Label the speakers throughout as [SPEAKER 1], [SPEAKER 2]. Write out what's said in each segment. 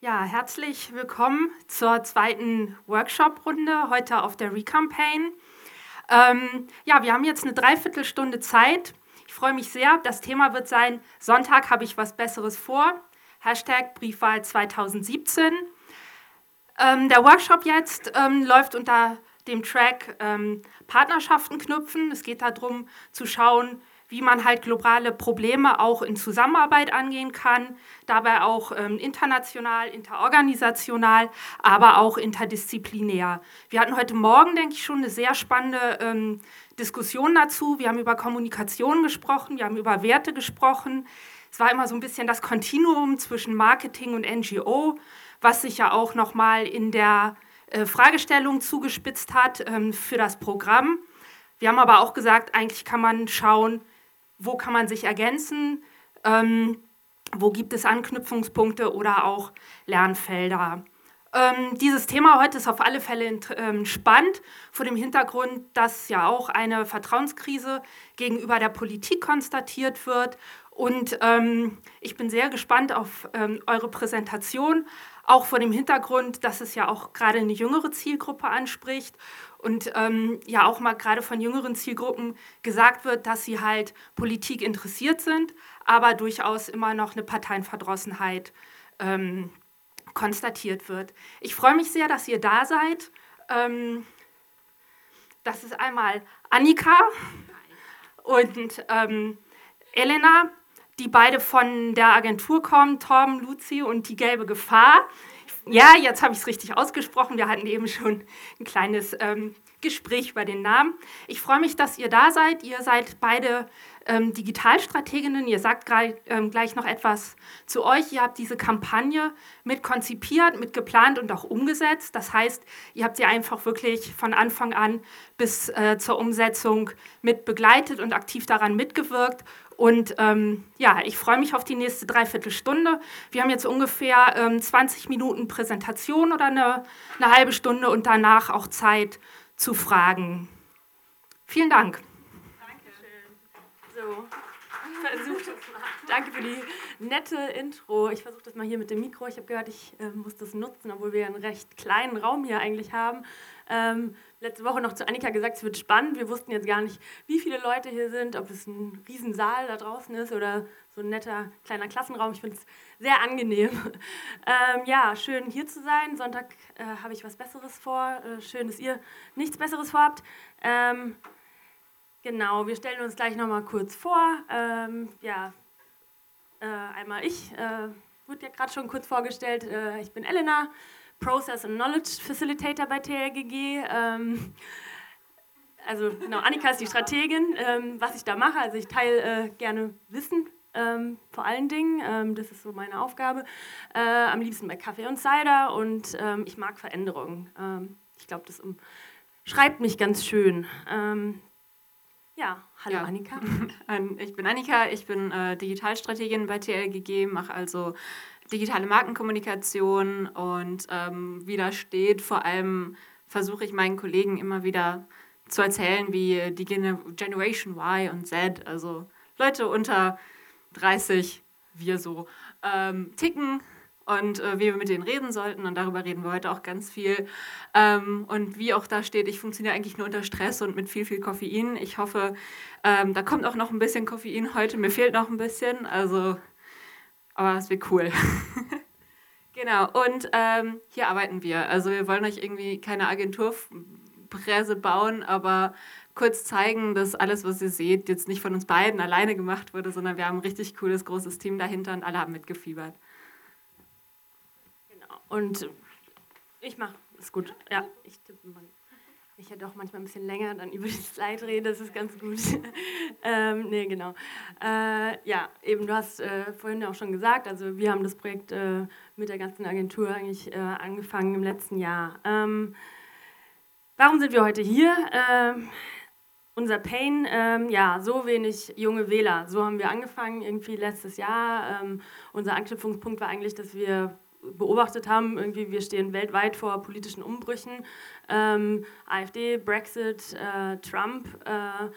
[SPEAKER 1] Ja, herzlich willkommen zur zweiten Workshop-Runde heute auf der Recampaign. Ähm, ja, wir haben jetzt eine Dreiviertelstunde Zeit. Ich freue mich sehr. Das Thema wird sein, Sonntag habe ich was Besseres vor. Hashtag Briefwahl 2017. Ähm, der Workshop jetzt ähm, läuft unter dem Track ähm, Partnerschaften knüpfen. Es geht darum zu schauen, wie man halt globale Probleme auch in Zusammenarbeit angehen kann, dabei auch ähm, international, interorganisational, aber auch interdisziplinär. Wir hatten heute Morgen, denke ich, schon eine sehr spannende ähm, Diskussion dazu. Wir haben über Kommunikation gesprochen, wir haben über Werte gesprochen. Es war immer so ein bisschen das Kontinuum zwischen Marketing und NGO, was sich ja auch nochmal in der äh, Fragestellung zugespitzt hat ähm, für das Programm. Wir haben aber auch gesagt, eigentlich kann man schauen, wo kann man sich ergänzen, ähm, wo gibt es Anknüpfungspunkte oder auch Lernfelder. Ähm, dieses Thema heute ist auf alle Fälle ähm, spannend, vor dem Hintergrund, dass ja auch eine Vertrauenskrise gegenüber der Politik konstatiert wird. Und ähm, ich bin sehr gespannt auf ähm, eure Präsentation, auch vor dem Hintergrund, dass es ja auch gerade eine jüngere Zielgruppe anspricht und ähm, ja auch mal gerade von jüngeren Zielgruppen gesagt wird, dass sie halt Politik interessiert sind, aber durchaus immer noch eine Parteienverdrossenheit ähm, konstatiert wird. Ich freue mich sehr, dass ihr da seid. Ähm, das ist einmal Annika und ähm, Elena, die beide von der Agentur kommen, Torben, Luzi und die gelbe Gefahr. Ja, jetzt habe ich es richtig ausgesprochen. Wir hatten eben schon ein kleines ähm, Gespräch über den Namen. Ich freue mich, dass ihr da seid. Ihr seid beide ähm, Digitalstrateginnen. Ihr sagt gleich, ähm, gleich noch etwas zu euch. Ihr habt diese Kampagne mit konzipiert, mit geplant und auch umgesetzt. Das heißt, ihr habt sie einfach wirklich von Anfang an bis äh, zur Umsetzung mit begleitet und aktiv daran mitgewirkt. Und ähm, ja, ich freue mich auf die nächste Dreiviertelstunde. Wir haben jetzt ungefähr ähm, 20 Minuten Präsentation oder eine, eine halbe Stunde und danach auch Zeit zu Fragen. Vielen Dank.
[SPEAKER 2] So, versucht Danke für die nette Intro. Ich versuche das mal hier mit dem Mikro. Ich habe gehört, ich äh, muss das nutzen, obwohl wir einen recht kleinen Raum hier eigentlich haben. Ähm, letzte Woche noch zu Annika gesagt, es wird spannend. Wir wussten jetzt gar nicht, wie viele Leute hier sind, ob es ein Riesensaal da draußen ist oder so ein netter kleiner Klassenraum. Ich finde es sehr angenehm. Ähm, ja, schön hier zu sein. Sonntag äh, habe ich was Besseres vor. Äh, schön, dass ihr nichts Besseres vorhabt. Ähm, Genau, wir stellen uns gleich nochmal kurz vor. Ähm, ja, äh, einmal ich, äh, wurde ja gerade schon kurz vorgestellt. Äh, ich bin Elena, Process and Knowledge Facilitator bei TLGG. Ähm, also genau, Annika ist die Strategin, ähm, was ich da mache. Also ich teile äh, gerne Wissen, ähm, vor allen Dingen. Ähm, das ist so meine Aufgabe. Äh, am liebsten bei Kaffee und Cider und ähm, ich mag Veränderungen. Ich glaube, das schreibt mich ganz schön. Ja, hallo ja. Annika.
[SPEAKER 3] ich bin Annika, ich bin äh, Digitalstrategin bei TLGG, mache also digitale Markenkommunikation und ähm, wie da steht, vor allem versuche ich meinen Kollegen immer wieder zu erzählen, wie die Generation Y und Z, also Leute unter 30, wir so, ähm, ticken und äh, wie wir mit denen reden sollten. Und darüber reden wir heute auch ganz viel. Ähm, und wie auch da steht, ich funktioniere eigentlich nur unter Stress und mit viel, viel Koffein. Ich hoffe, ähm, da kommt auch noch ein bisschen Koffein heute. Mir fehlt noch ein bisschen. Also, aber es wird cool. genau. Und ähm, hier arbeiten wir. Also, wir wollen euch irgendwie keine Agenturpresse bauen, aber kurz zeigen, dass alles, was ihr seht, jetzt nicht von uns beiden alleine gemacht wurde, sondern wir haben ein richtig cooles, großes Team dahinter und alle haben mitgefiebert.
[SPEAKER 2] Und ich mache, ist gut. Ja, ich tippe mal. Ich hätte auch manchmal ein bisschen länger dann über die Slide reden, das ist ganz gut. ähm, nee, genau. Äh, ja, eben, du hast äh, vorhin auch schon gesagt, also wir haben das Projekt äh, mit der ganzen Agentur eigentlich äh, angefangen im letzten Jahr. Ähm, warum sind wir heute hier? Ähm, unser Pain, ähm, ja, so wenig junge Wähler. So haben wir angefangen, irgendwie letztes Jahr. Ähm, unser Anknüpfungspunkt war eigentlich, dass wir beobachtet haben, irgendwie wir stehen weltweit vor politischen Umbrüchen, ähm, AfD, Brexit, äh, Trump äh,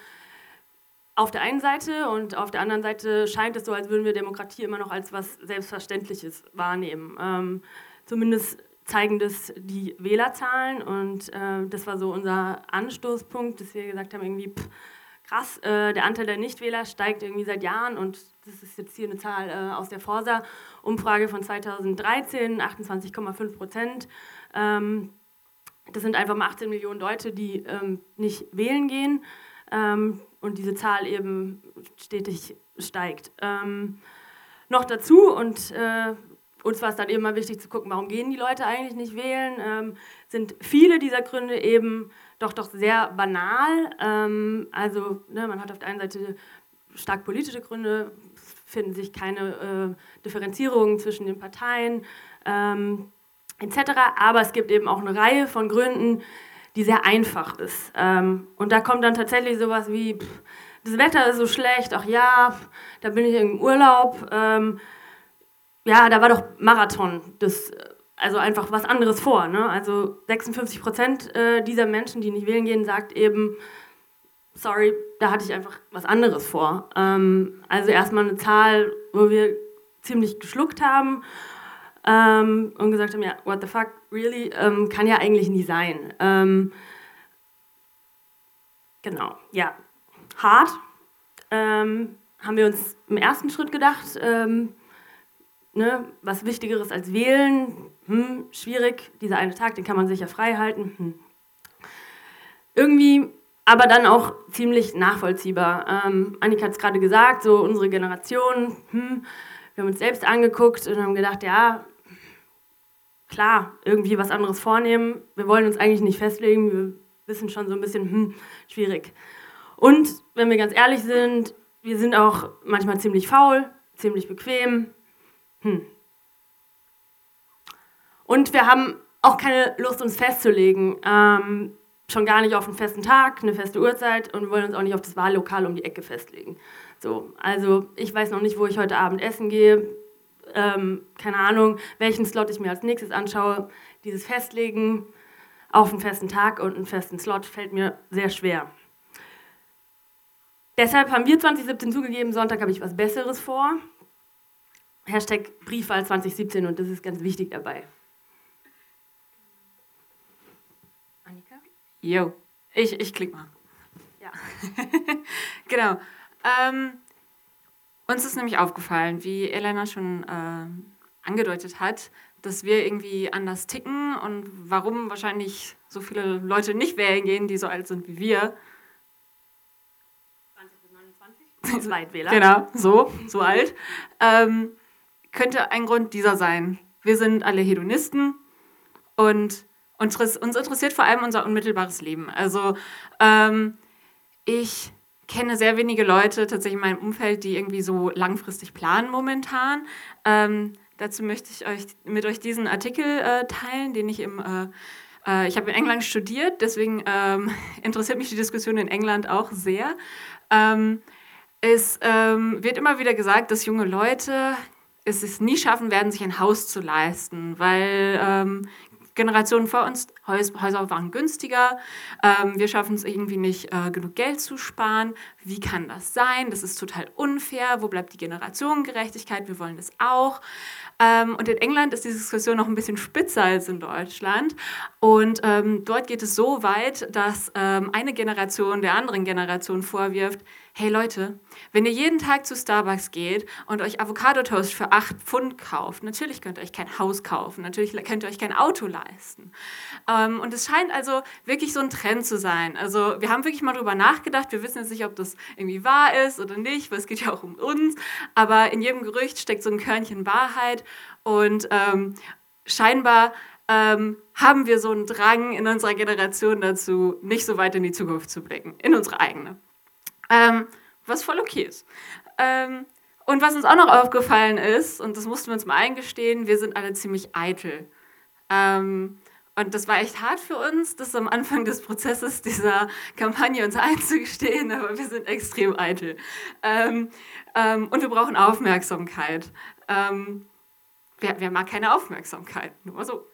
[SPEAKER 2] auf der einen Seite und auf der anderen Seite scheint es so, als würden wir Demokratie immer noch als was Selbstverständliches wahrnehmen. Ähm, zumindest zeigen das die Wählerzahlen und äh, das war so unser Anstoßpunkt, dass wir gesagt haben, irgendwie pff, krass, äh, der Anteil der Nichtwähler steigt irgendwie seit Jahren und das ist jetzt hier eine Zahl äh, aus der Forsa-Umfrage von 2013, 28,5 Prozent. Ähm, das sind einfach mal 18 Millionen Leute, die ähm, nicht wählen gehen ähm, und diese Zahl eben stetig steigt. Ähm, noch dazu und äh, uns war es dann eben mal wichtig zu gucken, warum gehen die Leute eigentlich nicht wählen, ähm, sind viele dieser Gründe eben doch doch sehr banal. Ähm, also ne, man hat auf der einen Seite stark politische Gründe, finden sich keine äh, Differenzierungen zwischen den Parteien ähm, etc. Aber es gibt eben auch eine Reihe von Gründen, die sehr einfach ist. Ähm, und da kommt dann tatsächlich sowas wie, pff, das Wetter ist so schlecht, ach ja, pff, da bin ich im Urlaub. Ähm, ja, da war doch Marathon, das, also einfach was anderes vor. Ne? Also 56 Prozent äh, dieser Menschen, die nicht wählen gehen, sagt eben, sorry, da hatte ich einfach was anderes vor. Ähm, also erstmal eine Zahl, wo wir ziemlich geschluckt haben ähm, und gesagt haben, ja, what the fuck, really, ähm, kann ja eigentlich nie sein. Ähm, genau, ja, hart. Ähm, haben wir uns im ersten Schritt gedacht, ähm, ne, was Wichtigeres als wählen, hm, schwierig, dieser eine Tag, den kann man sicher frei halten. Hm. Irgendwie aber dann auch ziemlich nachvollziehbar. Ähm, Annika hat es gerade gesagt, so unsere Generation, hm, wir haben uns selbst angeguckt und haben gedacht, ja, klar, irgendwie was anderes vornehmen. Wir wollen uns eigentlich nicht festlegen, wir wissen schon so ein bisschen, hm, schwierig. Und wenn wir ganz ehrlich sind, wir sind auch manchmal ziemlich faul, ziemlich bequem. Hm. Und wir haben auch keine Lust, uns festzulegen. Ähm, schon gar nicht auf einen festen Tag, eine feste Uhrzeit und wollen uns auch nicht auf das Wahllokal um die Ecke festlegen. So, also ich weiß noch nicht, wo ich heute Abend essen gehe. Ähm, keine Ahnung, welchen Slot ich mir als nächstes anschaue. Dieses Festlegen auf einen festen Tag und einen festen Slot fällt mir sehr schwer. Deshalb haben wir 2017 zugegeben, Sonntag habe ich was Besseres vor. Hashtag Briefwahl 2017 und das ist ganz wichtig dabei.
[SPEAKER 3] Jo, ich, ich klick mal. Ja. genau. Ähm, uns ist nämlich aufgefallen, wie Elena schon äh, angedeutet hat, dass wir irgendwie anders ticken und warum wahrscheinlich so viele Leute nicht wählen gehen, die so alt sind wie wir.
[SPEAKER 2] 20 bis 29? Zweitwähler.
[SPEAKER 3] Genau, so, so alt. Ähm, könnte ein Grund dieser sein. Wir sind alle Hedonisten und uns, uns interessiert vor allem unser unmittelbares Leben. Also ähm, ich kenne sehr wenige Leute tatsächlich in meinem Umfeld, die irgendwie so langfristig planen momentan. Ähm, dazu möchte ich euch mit euch diesen Artikel äh, teilen, den ich im äh, äh ich habe in England studiert, deswegen ähm, interessiert mich die Diskussion in England auch sehr. Ähm, es ähm, wird immer wieder gesagt, dass junge Leute es nie schaffen werden, sich ein Haus zu leisten, weil ähm, Generationen vor uns, Häuser waren günstiger, ähm, wir schaffen es irgendwie nicht, äh, genug Geld zu sparen. Wie kann das sein? Das ist total unfair. Wo bleibt die Generationengerechtigkeit? Wir wollen das auch. Ähm, und in England ist die Diskussion noch ein bisschen spitzer als in Deutschland. Und ähm, dort geht es so weit, dass ähm, eine Generation der anderen Generation vorwirft, hey Leute, wenn ihr jeden Tag zu Starbucks geht und euch Avocado-Toast für 8 Pfund kauft, natürlich könnt ihr euch kein Haus kaufen, natürlich könnt ihr euch kein Auto leisten. Ähm, und es scheint also wirklich so ein Trend zu sein. Also wir haben wirklich mal drüber nachgedacht, wir wissen jetzt nicht, ob das irgendwie wahr ist oder nicht, weil es geht ja auch um uns, aber in jedem Gerücht steckt so ein Körnchen Wahrheit und ähm, scheinbar ähm, haben wir so einen Drang in unserer Generation dazu, nicht so weit in die Zukunft zu blicken, in unsere eigene. Ähm, was voll okay ist. Ähm, und was uns auch noch aufgefallen ist, und das mussten wir uns mal eingestehen, wir sind alle ziemlich eitel. Ähm, und das war echt hart für uns, das am Anfang des Prozesses dieser Kampagne uns einzugestehen, aber wir sind extrem eitel. Ähm, ähm, und wir brauchen Aufmerksamkeit. Ähm, wer, wer, mag keine Aufmerksamkeit? Nur mal so.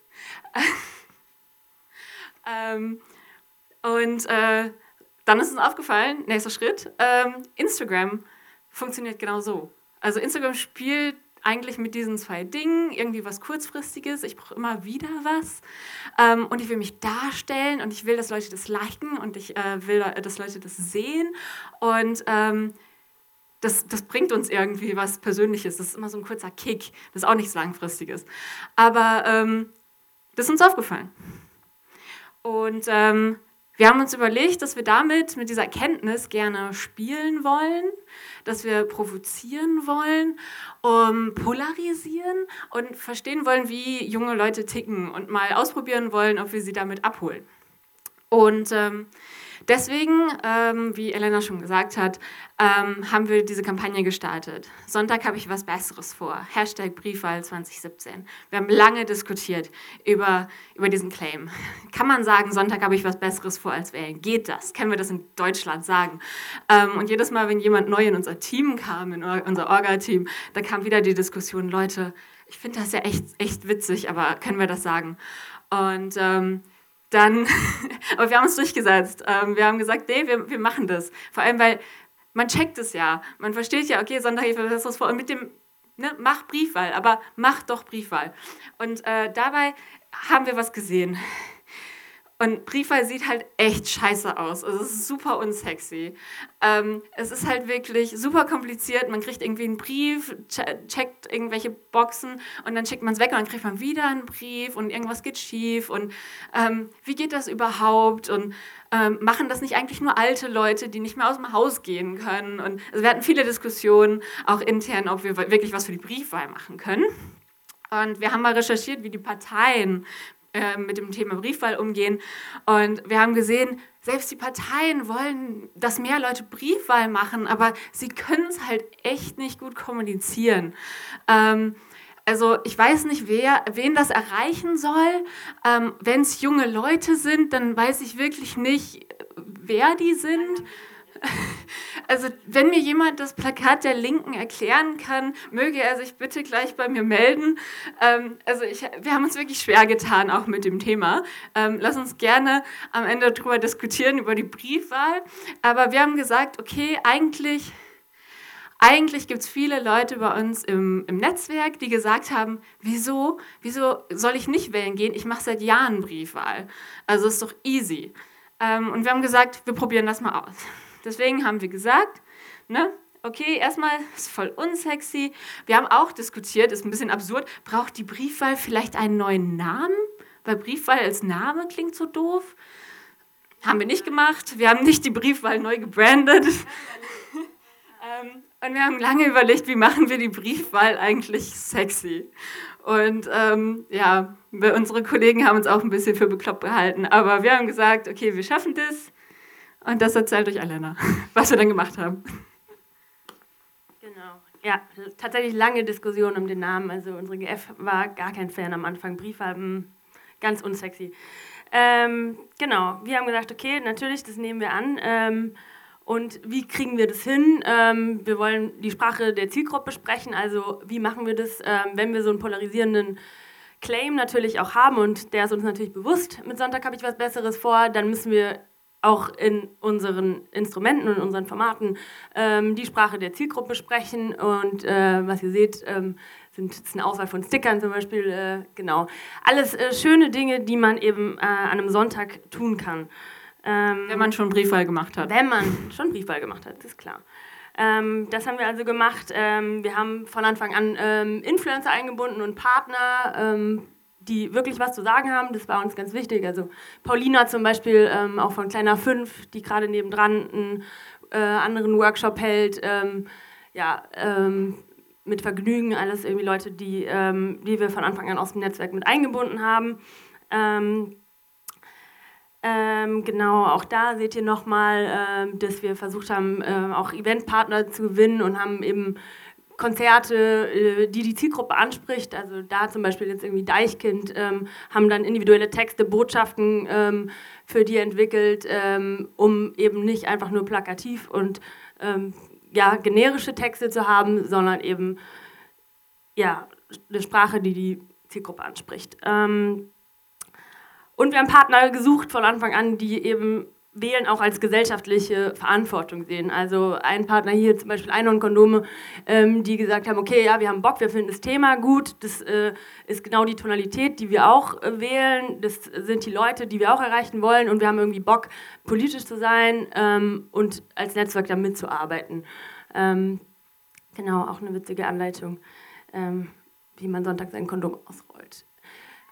[SPEAKER 3] Ähm, und äh, dann ist uns aufgefallen, nächster Schritt, ähm, Instagram funktioniert genau so. Also Instagram spielt eigentlich mit diesen zwei Dingen, irgendwie was Kurzfristiges, ich brauche immer wieder was ähm, und ich will mich darstellen und ich will, dass Leute das liken und ich äh, will, dass Leute das sehen und ähm, das, das bringt uns irgendwie was Persönliches. Das ist immer so ein kurzer Kick, das ist auch nichts Langfristiges. Aber ähm, das ist uns aufgefallen. Und ähm, wir haben uns überlegt, dass wir damit, mit dieser Erkenntnis gerne spielen wollen, dass wir provozieren wollen, um, polarisieren und verstehen wollen, wie junge Leute ticken und mal ausprobieren wollen, ob wir sie damit abholen. Und ähm, Deswegen, ähm, wie Elena schon gesagt hat, ähm, haben wir diese Kampagne gestartet. Sonntag habe ich was Besseres vor. Hashtag Briefwahl 2017. Wir haben lange diskutiert über, über diesen Claim. Kann man sagen, Sonntag habe ich was Besseres vor als wählen? Geht das? Können wir das in Deutschland sagen? Ähm, und jedes Mal, wenn jemand neu in unser Team kam, in unser Orga-Team, da kam wieder die Diskussion, Leute, ich finde das ja echt, echt witzig, aber können wir das sagen? Und ähm, dann, aber wir haben uns durchgesetzt. Ähm, wir haben gesagt, nee, wir, wir machen das. Vor allem, weil man checkt es ja. Man versteht ja, okay, Sonderhilfe, das ist vor. Und mit dem, ne, mach Briefwahl, aber mach doch Briefwahl. Und äh, dabei haben wir was gesehen. Und Briefwahl sieht halt echt scheiße aus. Also es ist super unsexy. Ähm, es ist halt wirklich super kompliziert. Man kriegt irgendwie einen Brief, checkt irgendwelche Boxen und dann schickt man es weg und dann kriegt man wieder einen Brief und irgendwas geht schief. Und ähm, wie geht das überhaupt? Und ähm, machen das nicht eigentlich nur alte Leute, die nicht mehr aus dem Haus gehen können? Und also wir hatten viele Diskussionen, auch intern, ob wir wirklich was für die Briefwahl machen können. Und wir haben mal recherchiert, wie die Parteien äh, mit dem Thema Briefwahl umgehen. Und wir haben gesehen, selbst die Parteien wollen, dass mehr Leute Briefwahl machen, aber sie können es halt echt nicht gut kommunizieren. Ähm, also ich weiß nicht, wer, wen das erreichen soll. Ähm, Wenn es junge Leute sind, dann weiß ich wirklich nicht, wer die sind. Also, wenn mir jemand das Plakat der Linken erklären kann, möge er sich bitte gleich bei mir melden. Ähm, also, ich, wir haben uns wirklich schwer getan, auch mit dem Thema. Ähm, lass uns gerne am Ende darüber diskutieren, über die Briefwahl. Aber wir haben gesagt, okay, eigentlich. Eigentlich gibt es viele Leute bei uns im, im Netzwerk, die gesagt haben, wieso, wieso soll ich nicht wählen gehen? Ich mache seit Jahren Briefwahl. Also ist doch easy. Ähm, und wir haben gesagt, wir probieren das mal aus. Deswegen haben wir gesagt, ne, okay, erstmal ist voll unsexy. Wir haben auch diskutiert, ist ein bisschen absurd, braucht die Briefwahl vielleicht einen neuen Namen? Weil Briefwahl als Name klingt so doof. Haben wir nicht gemacht. Wir haben nicht die Briefwahl neu gebrandet. ähm, und wir haben lange überlegt, wie machen wir die Briefwahl eigentlich sexy. Und ähm, ja, unsere Kollegen haben uns auch ein bisschen für bekloppt gehalten. Aber wir haben gesagt, okay, wir schaffen das. Und das erzählt euch Alena, was wir dann gemacht haben.
[SPEAKER 2] Genau. Ja, tatsächlich lange Diskussion um den Namen. Also unsere GF war gar kein Fan am Anfang. Brieffarben, ganz unsexy. Ähm, genau, wir haben gesagt, okay, natürlich, das nehmen wir an. Ähm, und wie kriegen wir das hin? Ähm, wir wollen die Sprache der Zielgruppe sprechen. Also wie machen wir das, ähm, wenn wir so einen polarisierenden Claim natürlich auch haben und der ist uns natürlich bewusst. Mit Sonntag habe ich was Besseres vor, dann müssen wir auch in unseren Instrumenten und unseren Formaten ähm, die Sprache der Zielgruppe sprechen. Und äh, was ihr seht, ähm, sind ist eine Auswahl von Stickern zum Beispiel. Äh, genau. Alles äh, schöne Dinge, die man eben äh, an einem Sonntag tun kann.
[SPEAKER 3] Ähm, wenn man schon Briefwahl gemacht hat.
[SPEAKER 2] Wenn man schon Briefwahl gemacht hat, ist klar. Ähm, das haben wir also gemacht. Ähm, wir haben von Anfang an ähm, Influencer eingebunden und Partner die wirklich was zu sagen haben. Das war uns ganz wichtig. Also Paulina zum Beispiel, ähm, auch von Kleiner 5, die gerade nebendran einen äh, anderen Workshop hält. Ähm, ja, ähm, mit Vergnügen alles irgendwie Leute, die, ähm, die wir von Anfang an aus dem Netzwerk mit eingebunden haben. Ähm, ähm, genau, auch da seht ihr nochmal, dass wir versucht haben, auch Eventpartner zu gewinnen und haben eben Konzerte, äh, die die Zielgruppe anspricht. Also da zum Beispiel jetzt irgendwie Deichkind ähm, haben dann individuelle Texte, Botschaften ähm, für die entwickelt, ähm, um eben nicht einfach nur plakativ und ähm, ja, generische Texte zu haben, sondern eben ja, eine Sprache, die die Zielgruppe anspricht. Ähm, und wir haben Partner gesucht von Anfang an, die eben Wählen auch als gesellschaftliche Verantwortung sehen. Also ein Partner hier, zum Beispiel Einhorn-Kondome, ähm, die gesagt haben, okay, ja, wir haben Bock, wir finden das Thema gut, das äh, ist genau die Tonalität, die wir auch äh, wählen, das sind die Leute, die wir auch erreichen wollen und wir haben irgendwie Bock, politisch zu sein ähm, und als Netzwerk da mitzuarbeiten. Ähm, genau, auch eine witzige Anleitung, ähm, wie man sonntags ein Kondom ausrollt.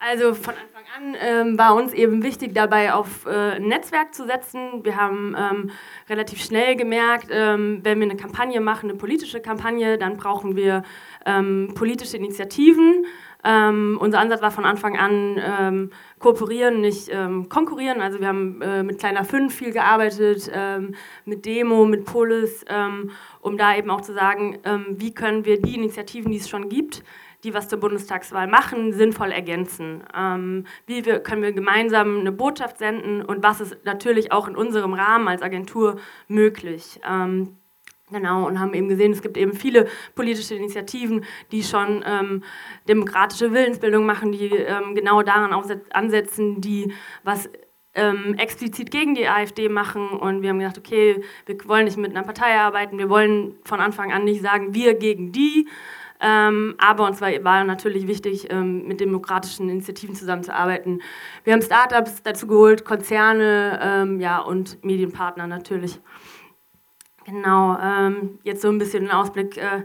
[SPEAKER 2] Also von Anfang an ähm, war uns eben wichtig, dabei auf äh, ein Netzwerk zu setzen. Wir haben ähm, relativ schnell gemerkt, ähm, wenn wir eine Kampagne machen, eine politische Kampagne, dann brauchen wir ähm, politische Initiativen. Ähm, unser Ansatz war von Anfang an ähm, kooperieren, nicht konkurrieren. Also wir haben äh, mit Kleiner 5 viel gearbeitet, mit Demo, mit Polis, um da eben auch zu sagen, wie können wir die Initiativen, die es schon gibt, die was zur Bundestagswahl machen, sinnvoll ergänzen. Ähm, wie wir, können wir gemeinsam eine Botschaft senden und was ist natürlich auch in unserem Rahmen als Agentur möglich. Ähm, Genau, und haben eben gesehen, es gibt eben viele politische Initiativen, die schon ähm, demokratische Willensbildung machen, die ähm, genau daran ansetzen, die was ähm, explizit gegen die AfD machen. Und wir haben gedacht, okay, wir wollen nicht mit einer Partei arbeiten, wir wollen von Anfang an nicht sagen, wir gegen die, ähm, aber uns war, war natürlich wichtig, ähm, mit demokratischen Initiativen zusammenzuarbeiten. Wir haben Startups dazu geholt, Konzerne ja, und Medienpartner natürlich. Genau, ähm, jetzt so ein bisschen ein Ausblick, äh,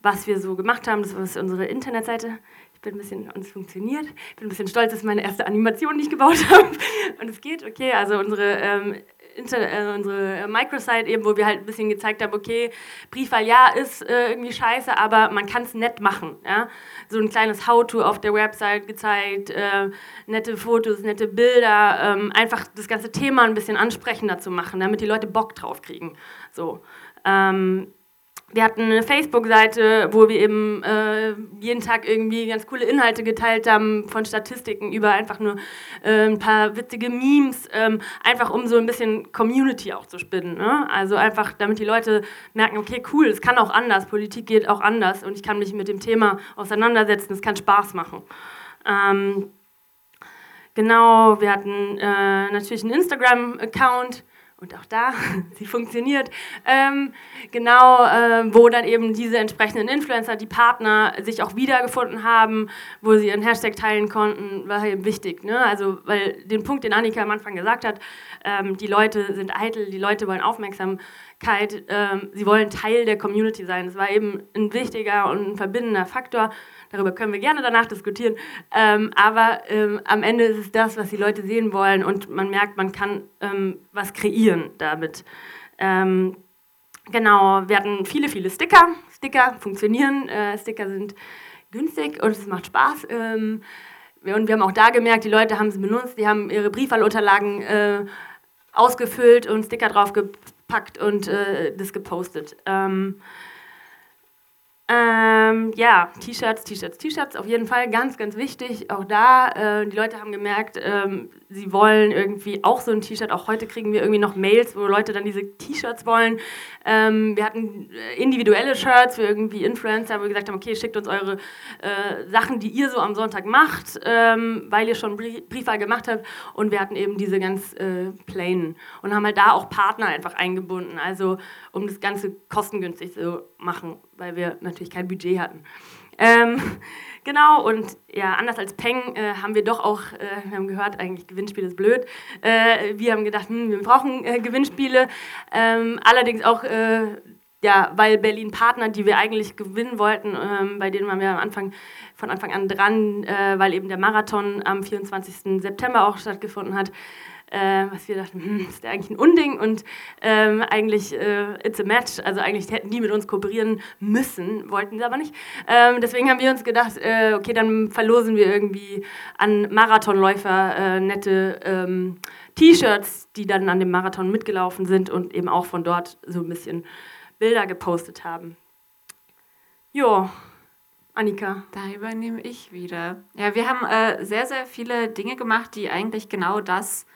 [SPEAKER 2] was wir so gemacht haben. Das ist unsere Internetseite. Ich bin ein bisschen, und es funktioniert. Ich bin ein bisschen stolz, dass meine erste Animation nicht gebaut habe. Und es geht, okay. Also unsere ähm, Inter äh, unsere Microsite eben, wo wir halt ein bisschen gezeigt haben, okay, Briefwahl ja ist äh, irgendwie scheiße, aber man kann es nett machen. Ja? So ein kleines How-To auf der Website gezeigt, äh, nette Fotos, nette Bilder, ähm, einfach das ganze Thema ein bisschen ansprechender zu machen, damit die Leute Bock drauf kriegen. So. Ähm, wir hatten eine Facebook-Seite, wo wir eben äh, jeden Tag irgendwie ganz coole Inhalte geteilt haben, von Statistiken über einfach nur äh, ein paar witzige Memes, ähm, einfach um so ein bisschen Community auch zu spinnen. Ne? Also einfach, damit die Leute merken, okay, cool, es kann auch anders, Politik geht auch anders und ich kann mich mit dem Thema auseinandersetzen, es kann Spaß machen. Ähm, genau, wir hatten äh, natürlich einen Instagram-Account, und auch da, sie funktioniert, ähm, genau, äh, wo dann eben diese entsprechenden Influencer, die Partner, sich auch wiedergefunden haben, wo sie ihren Hashtag teilen konnten, war eben wichtig. Ne? Also, weil den Punkt, den Annika am Anfang gesagt hat, ähm, die Leute sind eitel, die Leute wollen Aufmerksamkeit, ähm, sie wollen Teil der Community sein. Das war eben ein wichtiger und ein verbindender Faktor. Darüber können wir gerne danach diskutieren. Ähm, aber ähm, am Ende ist es das, was die Leute sehen wollen und man merkt, man kann ähm, was kreieren damit. Ähm, genau, wir hatten viele, viele Sticker. Sticker funktionieren. Äh, Sticker sind günstig und es macht Spaß. Ähm, und wir haben auch da gemerkt, die Leute haben sie benutzt, die haben ihre Briefwahlunterlagen äh, ausgefüllt und Sticker draufgepackt und äh, das gepostet. Ähm, ähm, ja, T-Shirts, T-Shirts, T-Shirts, auf jeden Fall ganz, ganz wichtig. Auch da, äh, die Leute haben gemerkt, ähm, sie wollen irgendwie auch so ein T-Shirt. Auch heute kriegen wir irgendwie noch Mails, wo Leute dann diese T-Shirts wollen. Ähm, wir hatten äh, individuelle Shirts für irgendwie Influencer, wo wir gesagt haben, okay, schickt uns eure äh, Sachen, die ihr so am Sonntag macht, ähm, weil ihr schon Briefwahl gemacht habt. Und wir hatten eben diese ganz äh, plainen und haben halt da auch Partner einfach eingebunden. Also um das Ganze kostengünstig zu machen, weil wir natürlich kein Budget hatten. Ähm, genau, und ja, anders als Peng äh, haben wir doch auch, äh, wir haben gehört, eigentlich Gewinnspiel ist blöd. Äh, wir haben gedacht, hm, wir brauchen äh, Gewinnspiele. Ähm, allerdings auch, äh, ja, weil Berlin Partner, die wir eigentlich gewinnen wollten, ähm, bei denen waren wir am Anfang, von Anfang an dran, äh, weil eben der Marathon am 24. September auch stattgefunden hat äh, was wir dachten, hm, ist ja eigentlich ein Unding und ähm, eigentlich äh, it's a match. Also eigentlich hätten die mit uns kooperieren müssen, wollten sie aber nicht. Ähm, deswegen haben wir uns gedacht, äh, okay, dann verlosen wir irgendwie an Marathonläufer äh, nette ähm, T-Shirts, die dann an dem Marathon mitgelaufen sind und eben auch von dort so ein bisschen Bilder gepostet haben. Jo, Annika.
[SPEAKER 3] Da übernehme ich wieder. Ja, wir haben äh, sehr, sehr viele Dinge gemacht, die eigentlich genau das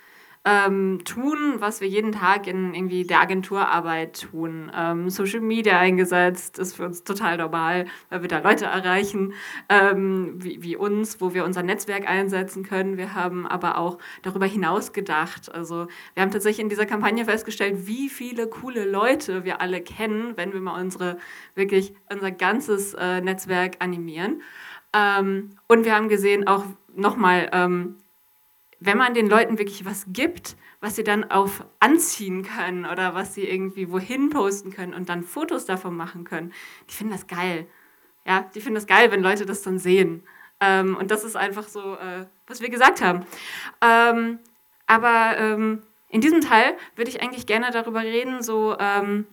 [SPEAKER 3] ähm, tun, was wir jeden Tag in irgendwie der Agenturarbeit tun. Ähm, Social Media eingesetzt ist für uns total normal, weil wir da Leute erreichen, ähm, wie, wie uns, wo wir unser Netzwerk einsetzen können. Wir haben aber auch darüber hinaus gedacht. Also wir haben tatsächlich in dieser Kampagne festgestellt, wie viele coole Leute wir alle kennen, wenn wir mal unsere wirklich unser ganzes äh, Netzwerk animieren. Ähm, und wir haben gesehen, auch nochmal, ähm, wenn man den Leuten wirklich was gibt, was sie dann auf anziehen können oder was sie irgendwie wohin posten können und dann Fotos davon machen können, die finden das geil. Ja, die finden das geil, wenn Leute das dann sehen. Ähm, und das ist einfach so, äh, was wir gesagt haben. Ähm, aber ähm, in diesem Teil würde ich eigentlich gerne darüber reden, so, ähm,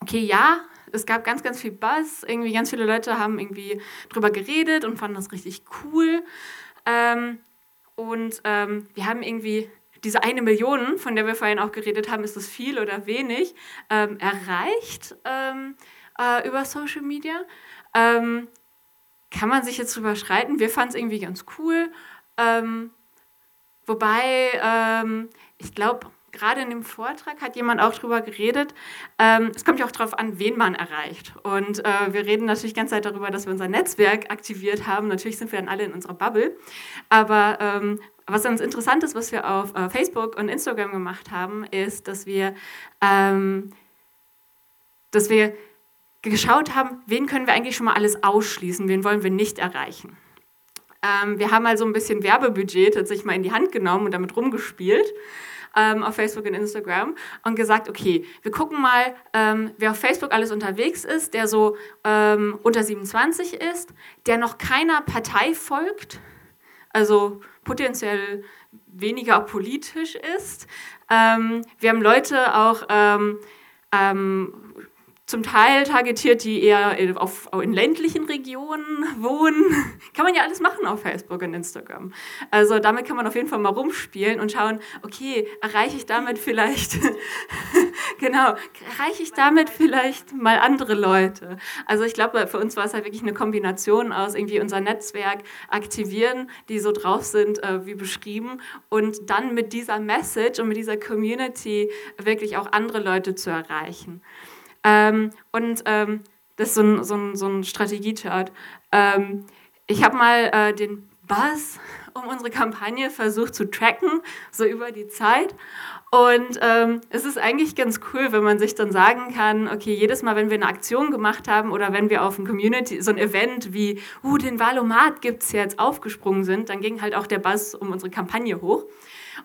[SPEAKER 3] okay, ja, es gab ganz, ganz viel Buzz. Irgendwie ganz viele Leute haben irgendwie drüber geredet und fanden das richtig cool. Ähm, und ähm, wir haben irgendwie diese eine Million, von der wir vorhin auch geredet haben, ist das viel oder wenig, ähm, erreicht ähm, äh, über Social Media. Ähm, kann man sich jetzt drüber streiten. Wir fanden es irgendwie ganz cool. Ähm, wobei, ähm, ich glaube, gerade in dem Vortrag hat jemand auch drüber geredet. Ähm, es kommt ja auch darauf an, wen man erreicht. Und äh, wir reden natürlich die ganze Zeit darüber, dass wir unser Netzwerk aktiviert haben. Natürlich sind wir dann alle in unserer Bubble. Aber ähm, was ganz interessant ist, was wir auf äh, Facebook und Instagram gemacht haben, ist, dass wir, ähm, dass wir geschaut haben, wen können wir eigentlich schon mal alles ausschließen, wen wollen wir nicht erreichen. Ähm, wir haben also ein bisschen Werbebudget tatsächlich mal in die Hand genommen und damit rumgespielt ähm, auf Facebook und Instagram und gesagt, okay, wir gucken mal, ähm, wer auf Facebook alles unterwegs ist, der so ähm, unter 27 ist, der noch keiner Partei folgt, also potenziell weniger politisch ist. Ähm, wir haben Leute auch ähm, ähm, zum Teil targetiert, die eher auf, in ländlichen Regionen wohnen. Kann man ja alles machen auf Facebook und Instagram. Also damit kann man auf jeden Fall mal rumspielen und schauen, okay, erreiche ich damit vielleicht, genau, erreiche ich damit vielleicht mal andere Leute. Also ich glaube, für uns war es halt wirklich eine Kombination aus irgendwie unser Netzwerk aktivieren, die so drauf sind, äh, wie beschrieben, und dann mit dieser Message und mit dieser Community wirklich auch andere Leute zu erreichen. Ähm, und ähm, das ist so ein, so ein, so ein Strategiechart. Ähm, ich habe mal äh, den Buzz um unsere Kampagne versucht zu tracken, so über die Zeit. Und ähm, es ist eigentlich ganz cool, wenn man sich dann sagen kann, okay, jedes Mal, wenn wir eine Aktion gemacht haben oder wenn wir auf ein Community, so ein Event wie, uh, den Valomat gibt es jetzt, aufgesprungen sind, dann ging halt auch der Buzz um unsere Kampagne hoch.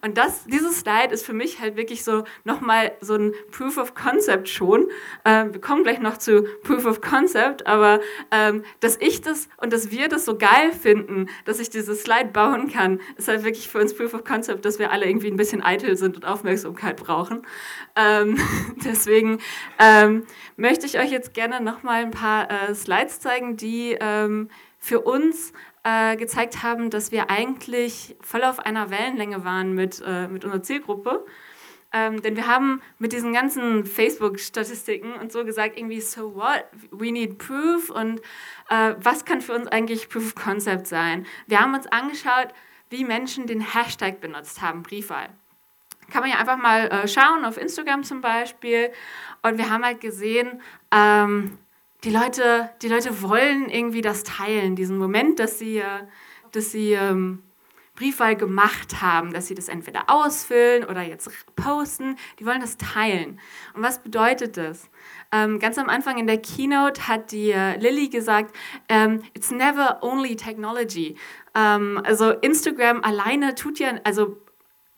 [SPEAKER 3] Und das, dieses Slide ist für mich halt wirklich so nochmal so ein Proof of Concept schon. Ähm, wir kommen gleich noch zu Proof of Concept, aber ähm, dass ich das und dass wir das so geil finden, dass ich dieses Slide bauen kann, ist halt wirklich für uns Proof of Concept, dass wir alle irgendwie ein bisschen eitel sind und Aufmerksamkeit brauchen. Ähm, deswegen ähm, möchte ich euch jetzt gerne nochmal ein paar äh, Slides zeigen, die ähm, für uns äh, gezeigt haben, dass wir eigentlich voll auf einer Wellenlänge waren mit, äh, mit unserer Zielgruppe. Ähm, denn wir haben mit diesen ganzen Facebook-Statistiken und so gesagt, irgendwie, so what? We need proof und äh, was kann für uns eigentlich Proof of Concept sein? Wir haben uns angeschaut, wie Menschen den Hashtag benutzt haben, Briefwahl. Kann man ja einfach mal äh, schauen, auf Instagram zum Beispiel. Und wir haben halt gesehen, ähm, die Leute, die Leute wollen irgendwie das teilen, diesen Moment, dass sie, dass sie ähm, Briefwahl gemacht haben, dass sie das entweder ausfüllen oder jetzt posten. Die wollen das teilen. Und was bedeutet das? Ähm, ganz am Anfang in der Keynote hat die äh, Lilly gesagt, ähm, it's never only technology. Ähm, also Instagram alleine tut ja, also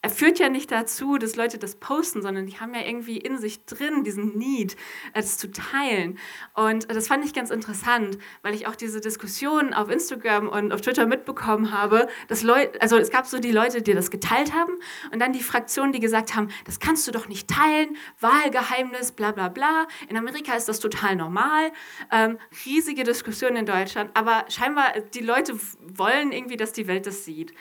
[SPEAKER 3] führt ja nicht dazu, dass Leute das posten, sondern die haben ja irgendwie in sich drin diesen Need, es zu teilen. Und das fand ich ganz interessant, weil ich auch diese Diskussion auf Instagram und auf Twitter mitbekommen habe, dass Leute, also es gab so die Leute, die das geteilt haben und dann die Fraktionen, die gesagt haben, das kannst du doch nicht teilen, Wahlgeheimnis, bla bla bla. In Amerika ist das total normal. Ähm, riesige Diskussion in Deutschland, aber scheinbar die Leute wollen irgendwie, dass die Welt das sieht.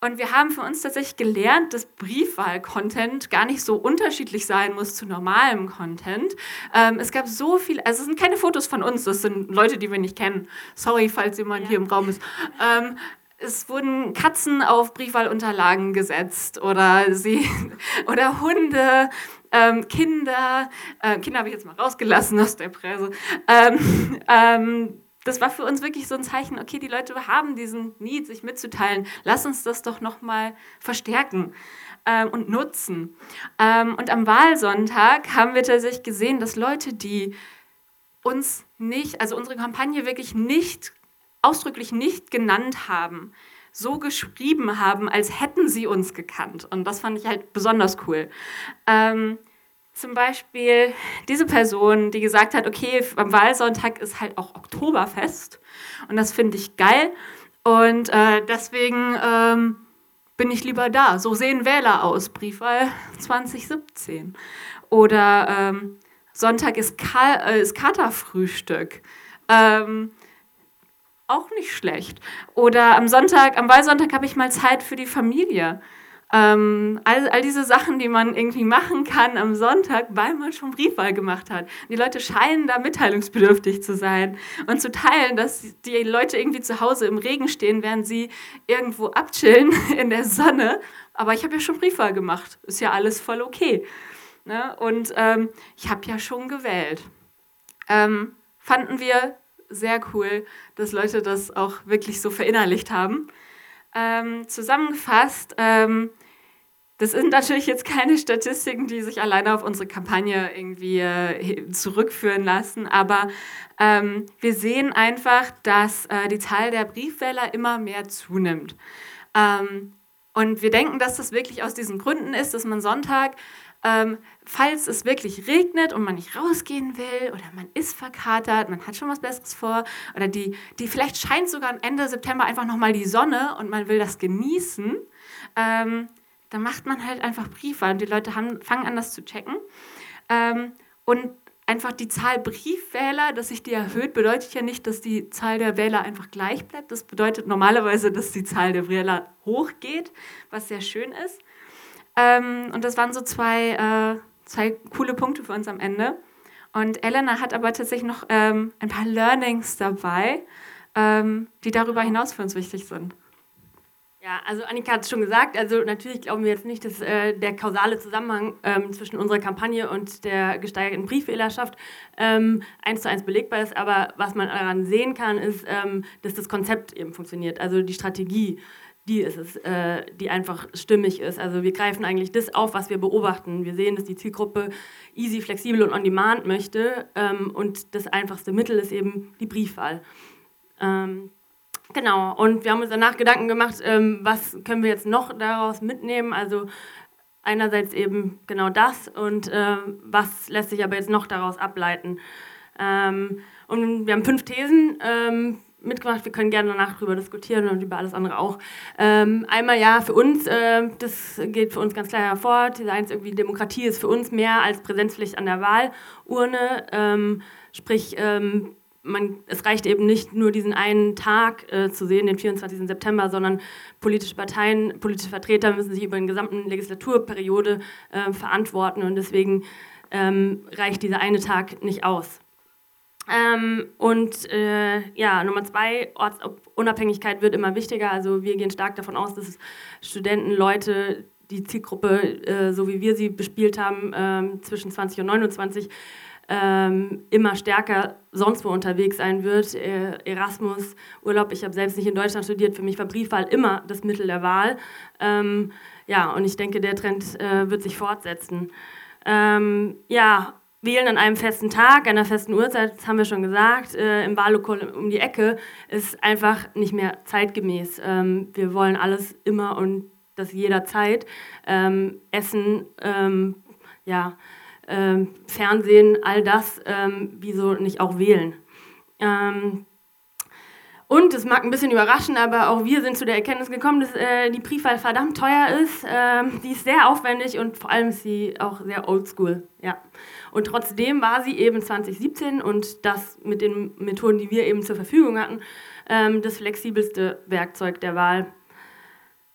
[SPEAKER 3] Und wir haben für uns tatsächlich gelernt, dass Briefwahl-Content gar nicht so unterschiedlich sein muss zu normalem Content. Ähm, es gab so viel, also es sind keine Fotos von uns, das sind Leute, die wir nicht kennen. Sorry, falls jemand ja. hier im Raum ist. Ähm, es wurden Katzen auf Briefwahlunterlagen gesetzt oder sie oder Hunde, ähm, Kinder, äh, Kinder habe ich jetzt mal rausgelassen aus der Presse. Ähm, ähm, das war für uns wirklich so ein Zeichen, okay, die Leute haben diesen Need, sich mitzuteilen. Lass uns das doch nochmal verstärken ähm, und nutzen. Ähm, und am Wahlsonntag haben wir tatsächlich gesehen, dass Leute, die uns nicht, also unsere Kampagne wirklich nicht, ausdrücklich nicht genannt haben, so geschrieben haben, als hätten sie uns gekannt. Und das fand ich halt besonders cool. Ähm, zum Beispiel diese Person, die gesagt hat, okay, am Wahlsonntag ist halt auch Oktoberfest. Und das finde ich geil. Und äh, deswegen ähm, bin ich lieber da. So sehen Wähler aus, Briefwahl 2017. Oder ähm, Sonntag ist, Ka äh, ist Katerfrühstück. Ähm, auch nicht schlecht. Oder am Sonntag, am Wahlsonntag habe ich mal Zeit für die Familie. Ähm, all, all diese Sachen, die man irgendwie machen kann am Sonntag, weil man schon Briefwahl gemacht hat. Die Leute scheinen da mitteilungsbedürftig zu sein und zu teilen, dass die Leute irgendwie zu Hause im Regen stehen, während sie irgendwo abchillen in der Sonne. Aber ich habe ja schon Briefwahl gemacht. Ist ja alles voll okay. Ne? Und ähm, ich habe ja schon gewählt. Ähm, fanden wir sehr cool, dass Leute das auch wirklich so verinnerlicht haben. Ähm, zusammengefasst, ähm, das sind natürlich jetzt keine Statistiken, die sich alleine auf unsere Kampagne irgendwie äh, zurückführen lassen, aber ähm, wir sehen einfach, dass äh, die Zahl der Briefwähler immer mehr zunimmt. Ähm, und wir denken, dass das wirklich aus diesen Gründen ist, dass man Sonntag ähm, falls es wirklich regnet und man nicht rausgehen will oder man ist verkatert, man hat schon was Besseres vor oder die, die vielleicht scheint sogar Ende September einfach nochmal die Sonne und man will das genießen, ähm, dann macht man halt einfach Briefe und die Leute haben, fangen an, das zu checken. Ähm, und einfach die Zahl Briefwähler, dass sich die erhöht, bedeutet ja nicht, dass die Zahl der Wähler einfach gleich bleibt. Das bedeutet normalerweise, dass die Zahl der Wähler hochgeht, was sehr schön ist. Ähm, und das waren so zwei, äh, zwei coole Punkte für uns am Ende. Und Elena hat aber tatsächlich noch ähm, ein paar Learnings dabei, ähm, die darüber hinaus für uns wichtig sind.
[SPEAKER 2] Ja, also Annika hat es schon gesagt, also natürlich glauben wir jetzt nicht, dass äh, der kausale Zusammenhang ähm, zwischen unserer Kampagne und der gesteigerten Briefwählerschaft ähm, eins zu eins belegbar ist, aber was man daran sehen kann, ist, ähm, dass das Konzept eben funktioniert, also die Strategie die ist es, äh, die einfach stimmig ist. Also wir greifen eigentlich das auf, was wir beobachten. Wir sehen, dass die Zielgruppe easy, flexibel und on demand möchte ähm, und das einfachste Mittel ist eben die Briefwahl. Ähm, genau, und wir haben uns danach Gedanken gemacht, ähm, was können wir jetzt noch daraus mitnehmen. Also einerseits eben genau das und äh, was lässt sich aber jetzt noch daraus ableiten. Ähm, und wir haben fünf Thesen mitgebracht. Wir können gerne danach darüber diskutieren und über alles andere auch. Ähm, einmal ja, für uns, äh, das geht für uns ganz klar hervor, diese eins irgendwie Demokratie ist für uns mehr als Präsenzpflicht an der Wahlurne. Ähm, sprich, ähm, man, es reicht eben nicht nur diesen einen Tag äh, zu sehen, den 24. September, sondern politische Parteien, politische Vertreter müssen sich über den gesamten Legislaturperiode äh, verantworten und deswegen ähm, reicht dieser eine Tag nicht aus. Ähm, und äh, ja, Nummer zwei, Ortsunabhängigkeit wird immer wichtiger. Also wir gehen stark davon aus, dass Studenten, Leute, die Zielgruppe, äh, so wie wir sie bespielt haben, äh, zwischen 20 und 29, ähm, immer stärker sonst wo unterwegs sein wird. Äh, Erasmus, Urlaub, ich habe selbst nicht in Deutschland studiert, für mich war Briefwahl immer das Mittel der Wahl. Ähm, ja, und ich denke, der Trend äh, wird sich fortsetzen. Ähm, ja, Wählen an einem festen Tag, einer festen Uhrzeit, das haben wir schon gesagt, äh, im Wahllokal um die Ecke, ist einfach nicht mehr zeitgemäß. Ähm, wir wollen alles immer und das jederzeit. Ähm, Essen, ähm, ja, ähm, Fernsehen, all das, ähm, wieso nicht auch wählen? Ähm, und es mag ein bisschen überraschen, aber auch wir sind zu der Erkenntnis gekommen, dass äh, die Briefwahl verdammt teuer ist. Ähm, die ist sehr aufwendig und vor allem ist sie auch sehr oldschool. Ja. Und trotzdem war sie eben 2017 und das mit den Methoden, die wir eben zur Verfügung hatten, ähm, das flexibelste Werkzeug der Wahl.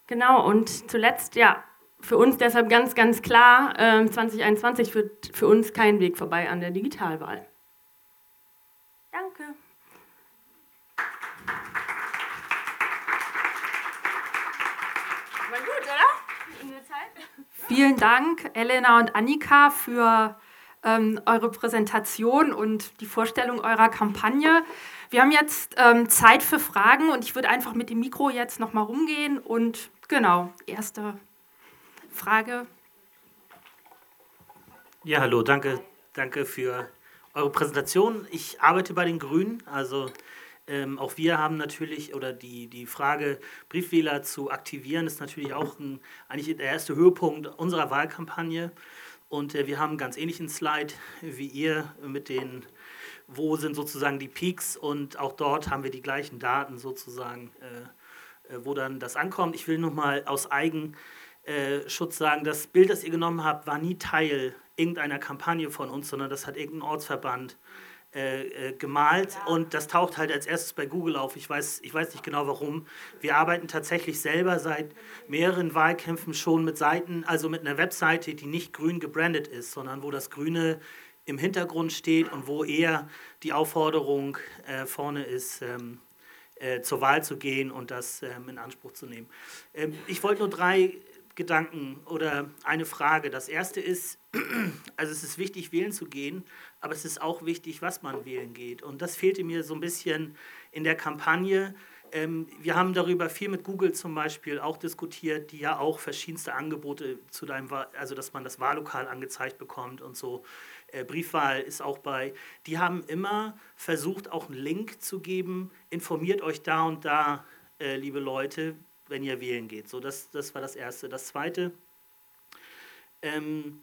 [SPEAKER 2] Genau, und zuletzt, ja, für uns deshalb ganz, ganz klar, äh, 2021 wird für uns kein Weg vorbei an der Digitalwahl. Danke.
[SPEAKER 1] war gut, oder? Vielen Dank, Elena und Annika, für ähm, eure Präsentation und die Vorstellung eurer Kampagne. Wir haben jetzt ähm, Zeit für Fragen und ich würde einfach mit dem Mikro jetzt nochmal rumgehen und genau, erste Frage.
[SPEAKER 4] Ja, hallo, danke, danke für eure Präsentation. Ich arbeite bei den Grünen, also ähm, auch wir haben natürlich, oder die, die Frage, Briefwähler zu aktivieren, ist natürlich auch ein, eigentlich der erste Höhepunkt unserer Wahlkampagne. Und äh, wir haben einen ganz ähnlichen Slide wie ihr mit den, wo sind sozusagen die Peaks und auch dort haben wir die gleichen Daten sozusagen, äh, äh, wo dann das ankommt. Ich will nochmal aus Eigenschutz sagen, das Bild, das ihr genommen habt, war nie Teil irgendeiner Kampagne von uns, sondern das hat irgendein Ortsverband äh, äh, gemalt und das taucht halt als erstes bei Google auf. Ich weiß, ich weiß nicht genau warum. Wir arbeiten tatsächlich selber seit mehreren Wahlkämpfen schon mit Seiten, also mit einer Webseite, die nicht grün gebrandet ist, sondern wo das Grüne im Hintergrund steht und wo eher die Aufforderung äh, vorne ist, ähm, äh, zur Wahl zu gehen und das ähm, in Anspruch zu nehmen. Ähm, ich wollte nur drei Gedanken oder eine Frage. Das erste ist, also es ist wichtig, wählen zu gehen, aber es ist auch wichtig, was man wählen geht. Und das fehlte mir so ein bisschen in der Kampagne. Ähm, wir haben darüber viel mit Google zum Beispiel auch diskutiert, die ja auch verschiedenste Angebote zu deinem, also dass man das Wahllokal angezeigt bekommt und so. Äh, Briefwahl ist auch bei. Die haben immer versucht, auch einen Link zu geben. Informiert euch da und da, äh, liebe Leute, wenn ihr wählen geht. So, das, das war das Erste. Das Zweite, ähm,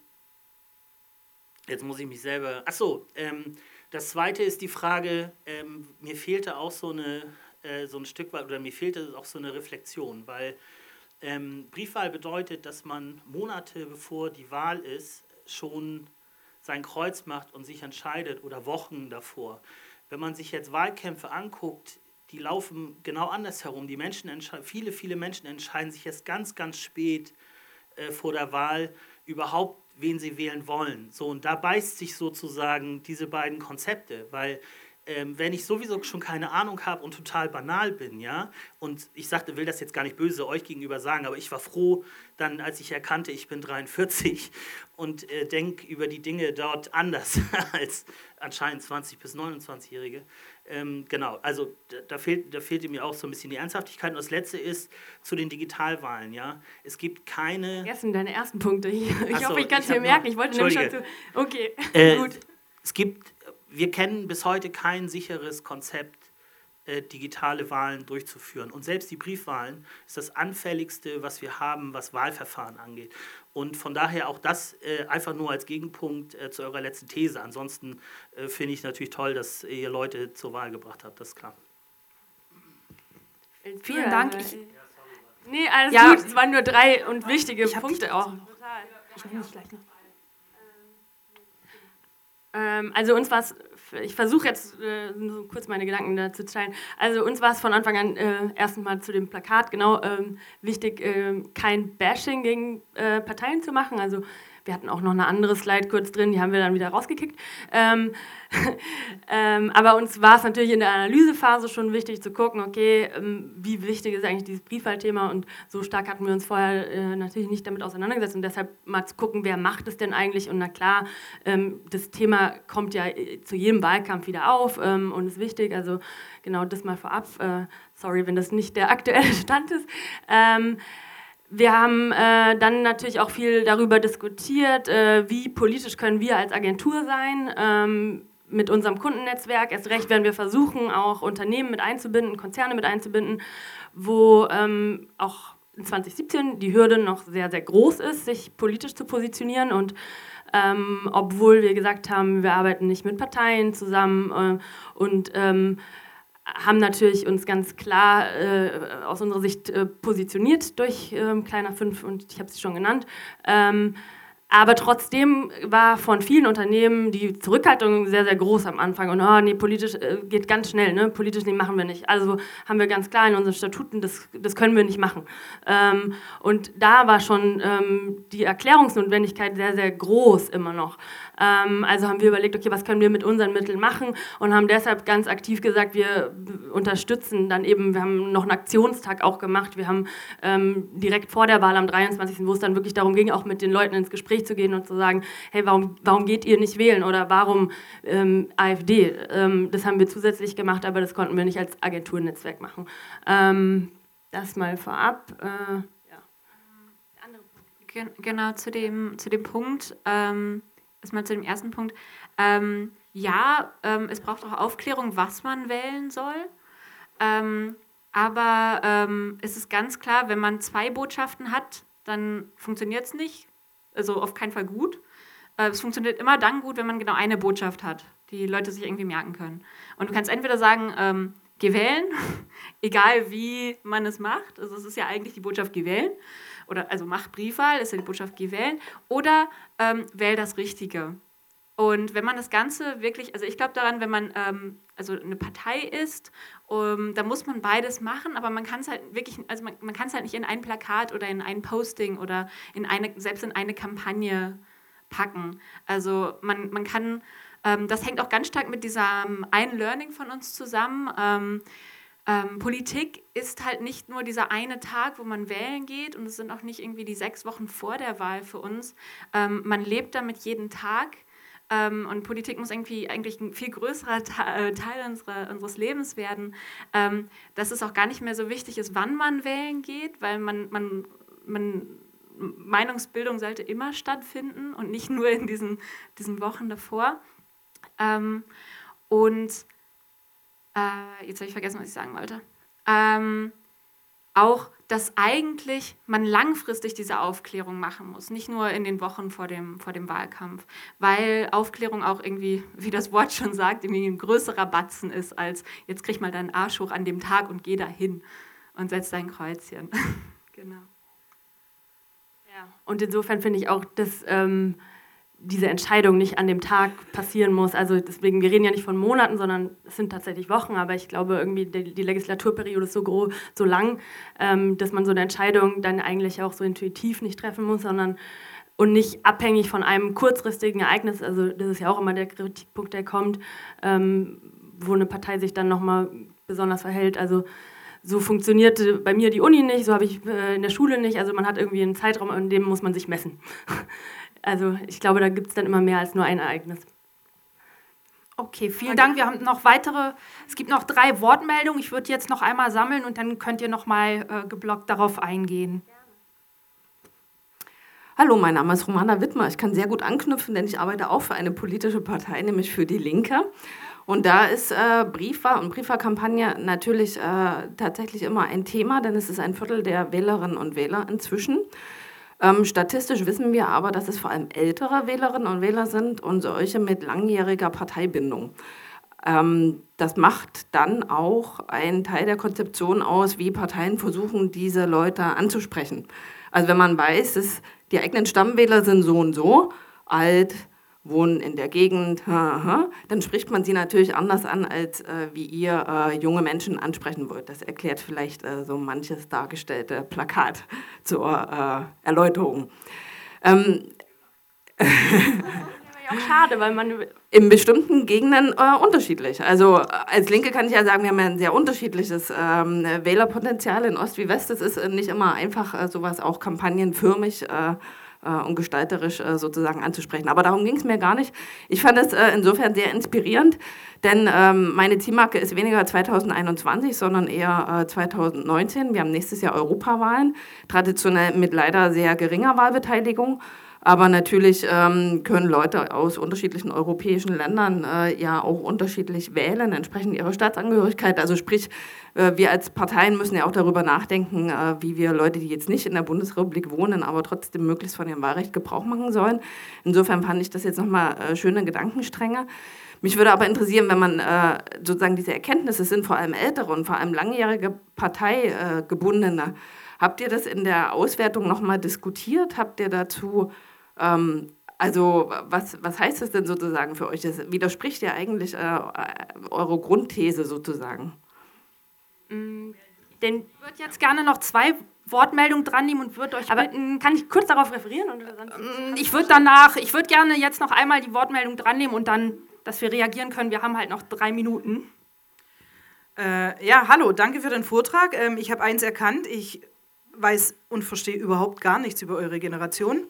[SPEAKER 4] jetzt muss ich mich selber, ach so, ähm, das Zweite ist die Frage, ähm, mir fehlte auch so, eine, äh, so ein Stück weit, oder mir fehlte auch so eine Reflexion, weil ähm, Briefwahl bedeutet, dass man Monate bevor die Wahl ist, schon sein Kreuz macht und sich entscheidet oder Wochen davor. Wenn man sich jetzt Wahlkämpfe anguckt, die laufen genau andersherum. Die Menschen viele, viele Menschen entscheiden sich erst ganz, ganz spät äh, vor der Wahl überhaupt, wen sie wählen wollen. So, und da beißt sich sozusagen diese beiden Konzepte, weil ähm, wenn ich sowieso schon keine Ahnung habe und total banal bin, ja, und ich sagte, will das jetzt gar nicht böse euch gegenüber sagen, aber ich war froh, dann, als ich erkannte, ich bin 43 und äh, denke über die Dinge dort anders als anscheinend 20- bis 29-Jährige. Ähm, genau, also da, fehlt, da fehlte mir auch so ein bisschen die Ernsthaftigkeit. Und das Letzte ist zu den Digitalwahlen. Ja? Es gibt keine...
[SPEAKER 2] Vergessen deine ersten Punkte. Ich, ich so, hoffe, ich kann es mir merken. Ich wollte nämlich schon zu... Okay,
[SPEAKER 4] äh, gut. Es gibt, wir kennen bis heute kein sicheres Konzept, äh, digitale Wahlen durchzuführen. Und selbst die Briefwahlen ist das anfälligste, was wir haben, was Wahlverfahren angeht. Und von daher auch das äh, einfach nur als Gegenpunkt äh, zu eurer letzten These. Ansonsten äh, finde ich natürlich toll, dass ihr Leute zur Wahl gebracht habt. Das ist klar.
[SPEAKER 1] Vielen Dank. Ich,
[SPEAKER 2] nee, alles ja, gut. Es waren nur drei und wichtige Punkte auch.
[SPEAKER 1] Ich nehme mich gleich noch.
[SPEAKER 2] Ähm, also uns war es ich versuche jetzt äh, so kurz meine Gedanken dazu zu teilen. Also uns war es von Anfang an äh, erstmal zu dem Plakat genau ähm, wichtig, äh, kein Bashing gegen äh, Parteien zu machen. Also wir hatten auch noch eine andere Slide kurz drin, die haben wir dann wieder rausgekickt. Ähm, ähm, aber uns war es natürlich in der Analysephase schon wichtig zu gucken, okay, ähm, wie wichtig ist eigentlich dieses Briefwahlthema und so stark hatten wir uns vorher äh, natürlich nicht damit auseinandergesetzt und deshalb mal zu gucken, wer macht es denn eigentlich und na klar, ähm, das Thema kommt ja äh, zu jedem Wahlkampf wieder auf ähm, und ist wichtig, also genau das mal vorab. Äh, sorry, wenn das nicht der aktuelle Stand ist. Wir haben äh, dann natürlich auch viel darüber diskutiert, äh, wie politisch können wir als Agentur sein ähm, mit unserem Kundennetzwerk. Erst recht werden wir versuchen, auch Unternehmen mit einzubinden, Konzerne mit einzubinden, wo ähm, auch in 2017 die Hürde noch sehr, sehr groß ist, sich politisch zu positionieren und ähm, obwohl wir gesagt haben, wir arbeiten nicht mit Parteien zusammen äh, und ähm, haben natürlich uns ganz klar äh, aus unserer Sicht äh, positioniert durch ähm, Kleiner 5 und ich habe sie schon genannt. Ähm, Aber trotzdem war von vielen Unternehmen die Zurückhaltung sehr, sehr groß am Anfang. Und oh, nee, politisch äh, geht ganz schnell, ne? politisch nee, machen wir nicht. Also haben wir ganz klar in unseren Statuten, das, das können wir nicht machen. Ähm, und da war schon ähm, die Erklärungsnotwendigkeit sehr, sehr groß immer noch. Ähm, also haben wir überlegt, okay, was können wir mit unseren Mitteln machen und haben deshalb ganz aktiv gesagt, wir unterstützen dann eben, wir haben noch einen Aktionstag auch gemacht. Wir haben ähm, direkt vor der Wahl am 23., wo es dann wirklich darum ging, auch mit den Leuten ins Gespräch zu gehen und zu sagen, hey, warum, warum geht ihr nicht wählen oder warum ähm, AfD? Ähm, das haben wir zusätzlich gemacht, aber das konnten wir nicht als Agenturnetzwerk machen. Ähm, das mal vorab. Äh,
[SPEAKER 3] Genau, zu dem, zu dem Punkt, ähm, erstmal zu dem ersten Punkt. Ähm, ja, ähm, es braucht auch Aufklärung, was man wählen soll. Ähm, aber ähm, es ist ganz klar, wenn man zwei Botschaften hat, dann funktioniert es nicht. Also auf keinen Fall gut. Äh, es funktioniert immer dann gut, wenn man genau eine Botschaft hat, die Leute sich irgendwie merken können. Und du kannst entweder sagen, ähm, geh wählen, egal wie man es macht. Also es ist ja eigentlich die Botschaft, geh wählen oder also mach Briefwahl, ist ja die Botschaft, geh wählen, oder ähm, wähl das Richtige. Und wenn man das Ganze wirklich, also ich glaube daran, wenn man ähm, also eine Partei ist, um, da muss man beides machen, aber man kann es halt wirklich, also man, man kann es halt nicht in ein Plakat oder in ein Posting oder in eine, selbst in eine Kampagne packen. Also man, man kann, ähm, das hängt auch ganz stark mit diesem einen Learning von uns zusammen. Ähm, ähm, Politik ist halt nicht nur dieser eine Tag, wo man wählen geht und es sind auch nicht irgendwie die sechs Wochen vor der Wahl für uns. Ähm, man lebt damit jeden Tag ähm, und Politik muss irgendwie eigentlich ein viel größerer äh, Teil unserer, unseres Lebens werden, ähm, dass es auch gar nicht mehr so wichtig ist, wann man wählen geht, weil man, man, man Meinungsbildung sollte immer stattfinden und nicht nur in diesen, diesen Wochen davor. Ähm, und äh, jetzt habe ich vergessen, was ich sagen wollte. Ähm, auch, dass eigentlich man langfristig diese Aufklärung machen muss, nicht nur in den Wochen vor dem, vor dem Wahlkampf, weil Aufklärung auch irgendwie, wie das Wort schon sagt, irgendwie ein größerer Batzen ist, als jetzt krieg mal deinen Arsch hoch an dem Tag und geh da hin und setz dein Kreuzchen. genau.
[SPEAKER 2] Ja. Und insofern finde ich auch, dass ähm, diese Entscheidung nicht an dem Tag passieren muss. Also deswegen, wir reden ja nicht von Monaten, sondern es sind tatsächlich Wochen, aber ich glaube irgendwie die, die Legislaturperiode ist so groß, so lang, ähm, dass man so eine Entscheidung dann eigentlich auch so intuitiv nicht treffen muss, sondern und nicht abhängig von einem kurzfristigen Ereignis. Also das ist ja auch immer der Kritikpunkt, der kommt, ähm, wo eine Partei sich dann nochmal besonders verhält. Also so funktionierte bei mir die Uni nicht, so habe ich äh, in der Schule nicht. Also man hat irgendwie einen Zeitraum, in dem muss man sich messen. Also ich glaube, da gibt es dann immer mehr als nur ein Ereignis.
[SPEAKER 1] Okay, vielen Dank. Wir haben noch weitere, es gibt noch drei Wortmeldungen. Ich würde jetzt noch einmal sammeln und dann könnt ihr noch mal äh, geblockt darauf eingehen.
[SPEAKER 5] Hallo, mein Name ist Romana Wittmer. Ich kann sehr gut anknüpfen, denn ich arbeite auch für eine politische Partei, nämlich für die Linke. Und da ist äh, Briefwahl und Briefwahlkampagne natürlich äh, tatsächlich immer ein Thema, denn es ist ein Viertel der Wählerinnen und Wähler inzwischen. Ähm, statistisch wissen wir aber, dass es vor allem ältere Wählerinnen und Wähler sind und solche mit langjähriger Parteibindung. Ähm, das macht dann auch einen Teil der Konzeption aus, wie Parteien versuchen, diese Leute anzusprechen. Also wenn man weiß, dass die eigenen Stammwähler sind so und so alt, wohnen in der Gegend, dann spricht man sie natürlich anders an, als äh, wie ihr äh, junge Menschen ansprechen wollt. Das erklärt vielleicht äh, so manches dargestellte Plakat zur äh, Erläuterung. Ähm,
[SPEAKER 2] schade, weil man
[SPEAKER 5] in bestimmten Gegenden äh, unterschiedlich. Also äh, als Linke kann ich ja sagen, wir haben ja ein sehr unterschiedliches ähm, Wählerpotenzial in Ost wie West. Es ist äh, nicht immer einfach, äh, sowas auch kampagnenförmig äh, und gestalterisch äh, sozusagen anzusprechen. Aber darum ging es mir gar nicht. Ich fand es äh, insofern sehr inspirierend, denn ähm, meine Zielmarke ist weniger 2021, sondern eher 2019. Wir haben nächstes Jahr Europawahlen, traditionell mit leider sehr geringer Wahlbeteiligung. Aber natürlich ähm, können Leute aus unterschiedlichen europäischen Ländern äh, ja auch unterschiedlich wählen, entsprechend ihrer Staatsangehörigkeit. Also sprich, äh, wir als Parteien müssen ja auch darüber nachdenken, äh, wie wir Leute, die jetzt nicht in der Bundesrepublik wohnen, aber trotzdem möglichst von ihrem Wahlrecht Gebrauch machen sollen. Insofern fand ich das jetzt nochmal äh, schöne Gedankenstränge. Mich würde aber interessieren, wenn man äh, sozusagen diese Erkenntnisse sind, vor allem ältere und vor allem langjährige Parteigebundene. Habt ihr das in der Auswertung nochmal diskutiert? Habt ihr dazu Ähm, also was, was heißt das denn sozusagen für euch? Das widerspricht ja eigentlich äh, eurer Grundthese sozusagen.
[SPEAKER 1] Mm, denn ich würde jetzt gerne noch zwei Wortmeldungen dran nehmen und würde euch
[SPEAKER 2] Aber
[SPEAKER 1] bitten,
[SPEAKER 2] kann ich kurz darauf referieren?
[SPEAKER 1] Mm, Ich würde danach, ich würde gerne jetzt noch einmal die Wortmeldung dran nehmen und dann, dass wir reagieren können. Wir haben halt noch drei Minuten.
[SPEAKER 6] Äh, ja, hallo, danke für den Vortrag. Ähm, ich habe eins erkannt. Ich weiß und verstehe überhaupt gar nichts über eure Generation.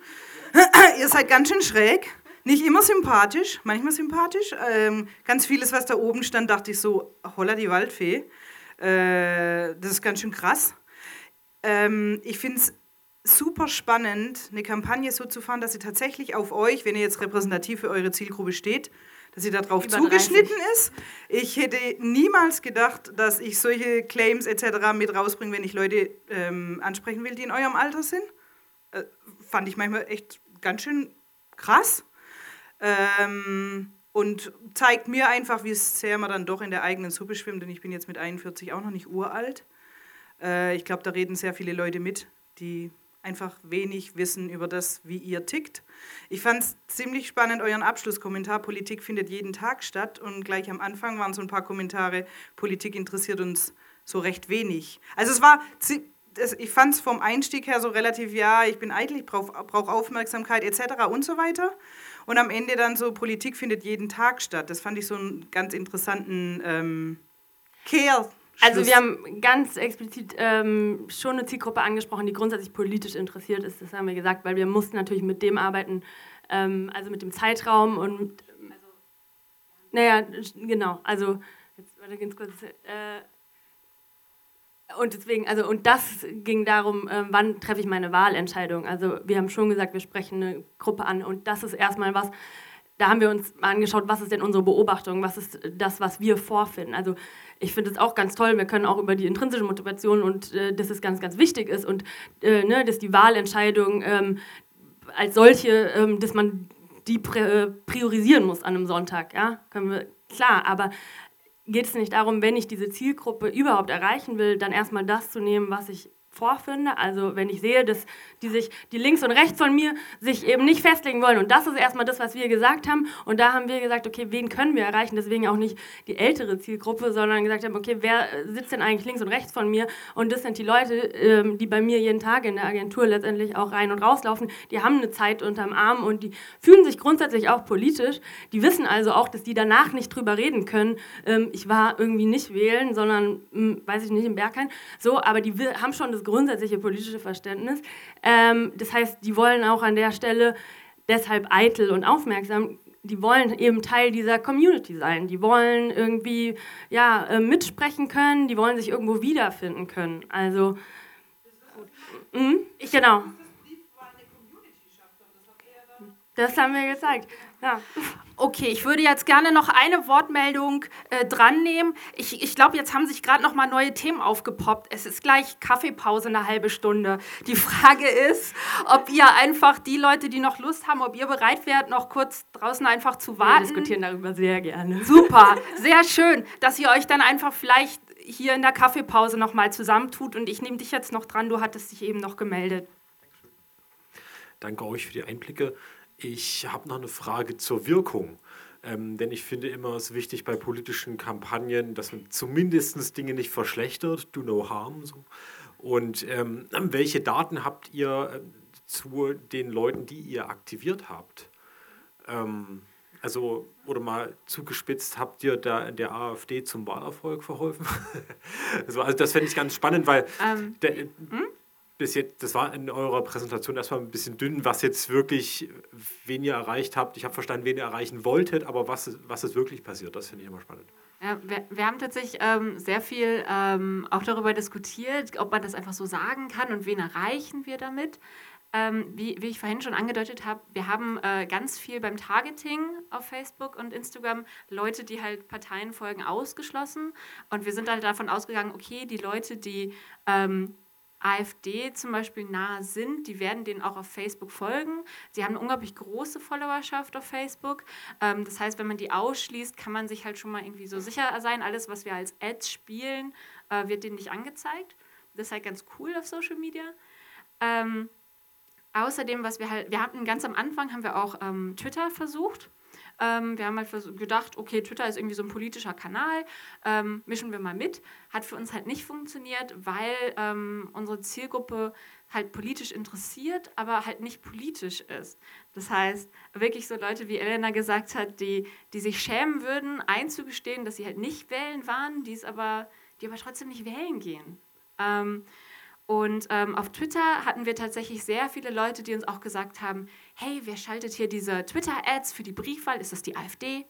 [SPEAKER 6] Ihr seid ganz schön schräg. Nicht immer sympathisch, manchmal sympathisch. Ähm, ganz vieles, was da oben stand, dachte ich so, holla die Waldfee. Äh, das ist ganz schön krass. Ähm, ich finde es super spannend, eine Kampagne so zu fahren, dass sie tatsächlich auf euch, wenn ihr jetzt repräsentativ für eure Zielgruppe steht, dass sie darauf zugeschnitten ist. Ich hätte niemals gedacht, dass ich solche Claims etc. mit rausbringe, wenn ich Leute ähm, ansprechen will, die in eurem Alter sind. Äh, fand ich manchmal echt ganz schön krass. Ähm, und zeigt mir einfach, wie sehr man dann doch in der eigenen Suppe schwimmt. Denn ich bin jetzt mit 41 auch noch nicht uralt. Äh, ich glaube, da reden sehr viele Leute mit, die einfach wenig wissen über das, wie ihr tickt. Ich fand es ziemlich spannend, euren Abschlusskommentar. Politik findet jeden Tag statt. Und gleich am Anfang waren so ein paar Kommentare, Politik interessiert uns so recht wenig. Also es war, das, ich fand es vom Einstieg her so relativ, ja, ich bin eitel, ich brauche brauch Aufmerksamkeit etc. und so weiter. Und am Ende dann so, Politik findet jeden Tag statt. Das fand ich so einen ganz interessanten ähm, Kehr.
[SPEAKER 2] Also wir haben ganz explizit ähm, schon eine Zielgruppe angesprochen, die grundsätzlich politisch interessiert ist. Das haben wir gesagt, weil wir mussten natürlich mit dem arbeiten, ähm, also mit dem Zeitraum und ähm, naja, genau. Also jetzt warte ganz kurz. Äh, und deswegen, also und das ging darum, ähm, wann treffe ich meine Wahlentscheidung. Also wir haben schon gesagt, wir sprechen eine Gruppe an und das ist erstmal was. Da haben wir uns mal angeschaut, was ist denn unsere Beobachtung, was ist das, was wir vorfinden. Also ich finde es auch ganz toll, wir können auch über die intrinsische Motivation und äh, dass es ganz, ganz wichtig ist und äh, ne, dass die Wahlentscheidung ähm, als solche, ähm, dass man die äh, priorisieren muss an einem Sonntag, ja, können wir, klar, aber geht es nicht darum, wenn ich diese Zielgruppe überhaupt erreichen will, dann erstmal das zu nehmen, was ich vorfinde. Also wenn ich sehe, dass die sich, die links und rechts von mir sich eben nicht festlegen wollen. Und das ist erstmal das, was wir gesagt haben. Und da haben wir gesagt, okay, wen können wir erreichen? Deswegen auch nicht die ältere Zielgruppe, sondern gesagt haben, okay, wer sitzt denn eigentlich links und rechts von mir? Und das sind die Leute, ähm, die bei mir jeden Tag in der Agentur letztendlich auch rein und rauslaufen. Die haben eine Zeit unterm Arm und die fühlen sich grundsätzlich auch politisch. Die wissen also auch, dass die danach nicht drüber reden können. Ähm, ich war irgendwie nicht wählen, sondern, hm, weiß ich nicht, im Berghain. So, aber die haben schon das grundsätzliche politische Verständnis. Ähm, das heißt, die wollen auch an der Stelle deshalb eitel und aufmerksam. Die wollen eben Teil dieser Community sein. Die wollen irgendwie ja, äh, mitsprechen können. Die wollen sich irgendwo wiederfinden können. Also, mhm, genau. Das haben wir gezeigt. Ja.
[SPEAKER 1] Okay, ich würde jetzt gerne noch eine Wortmeldung äh, dran nehmen. Ich, ich glaube, jetzt haben sich gerade noch mal neue Themen aufgepoppt. Es ist gleich Kaffeepause, eine halbe Stunde. Die Frage ist, ob ihr einfach die Leute, die noch Lust haben, ob ihr bereit wärt, noch kurz draußen einfach zu
[SPEAKER 2] Wir
[SPEAKER 1] warten.
[SPEAKER 2] diskutieren darüber sehr gerne.
[SPEAKER 1] Super, sehr schön, dass ihr euch dann einfach vielleicht hier in der Kaffeepause noch mal zusammentut. Und ich nehme dich jetzt noch dran, du hattest dich eben noch gemeldet.
[SPEAKER 7] Danke euch für die Einblicke. Ich habe noch eine Frage zur Wirkung. Ähm, denn ich finde immer es wichtig bei politischen Kampagnen, dass man zumindest Dinge nicht verschlechtert, do no harm. So. Und ähm, welche Daten habt ihr äh, zu den Leuten, die ihr aktiviert habt? Ähm, also, oder mal zugespitzt, habt ihr da der AfD zum Wahlerfolg verholfen? also, also das fände ich ganz spannend, weil
[SPEAKER 3] Ähm,
[SPEAKER 7] der, bis jetzt, das war in eurer Präsentation erstmal ein bisschen dünn, was jetzt wirklich, wen ihr erreicht habt. Ich habe verstanden, wen ihr erreichen wolltet, aber was, was ist wirklich passiert, das finde ich immer spannend.
[SPEAKER 3] Ja, wir, wir haben tatsächlich ähm, sehr viel ähm, auch darüber diskutiert, ob man das einfach so sagen kann und wen erreichen wir damit. Ähm, wie, wie ich vorhin schon angedeutet habe, wir haben äh, ganz viel beim Targeting auf Facebook und Instagram Leute, die halt Parteien folgen, ausgeschlossen. Und wir sind halt davon ausgegangen, okay, die Leute, die ähm, AfD zum Beispiel nahe sind, die werden denen auch auf Facebook folgen. Sie haben eine unglaublich große Followerschaft auf Facebook. Ähm, das heißt, wenn man die ausschließt, kann man sich halt schon mal irgendwie so sicher sein, alles, was wir als Ads spielen, äh, wird denen nicht angezeigt. Das ist halt ganz cool auf Social Media. Ähm, außerdem, was wir halt, wir hatten ganz am Anfang, haben wir auch ähm, Twitter versucht. Ähm, wir haben halt gedacht, okay, Twitter ist irgendwie so ein politischer Kanal, ähm, mischen wir mal mit. Hat für uns halt nicht funktioniert, weil ähm, unsere Zielgruppe halt politisch interessiert, aber halt nicht politisch ist. Das heißt, wirklich so Leute, wie Elena gesagt hat, die, die sich schämen würden, einzugestehen, dass sie halt nicht wählen waren, die aber, die aber trotzdem nicht wählen gehen. Und ähm, auf Twitter hatten wir tatsächlich sehr viele Leute, die uns auch gesagt haben, hey, wer schaltet hier diese Twitter-Ads für die Briefwahl? Ist das die AfD?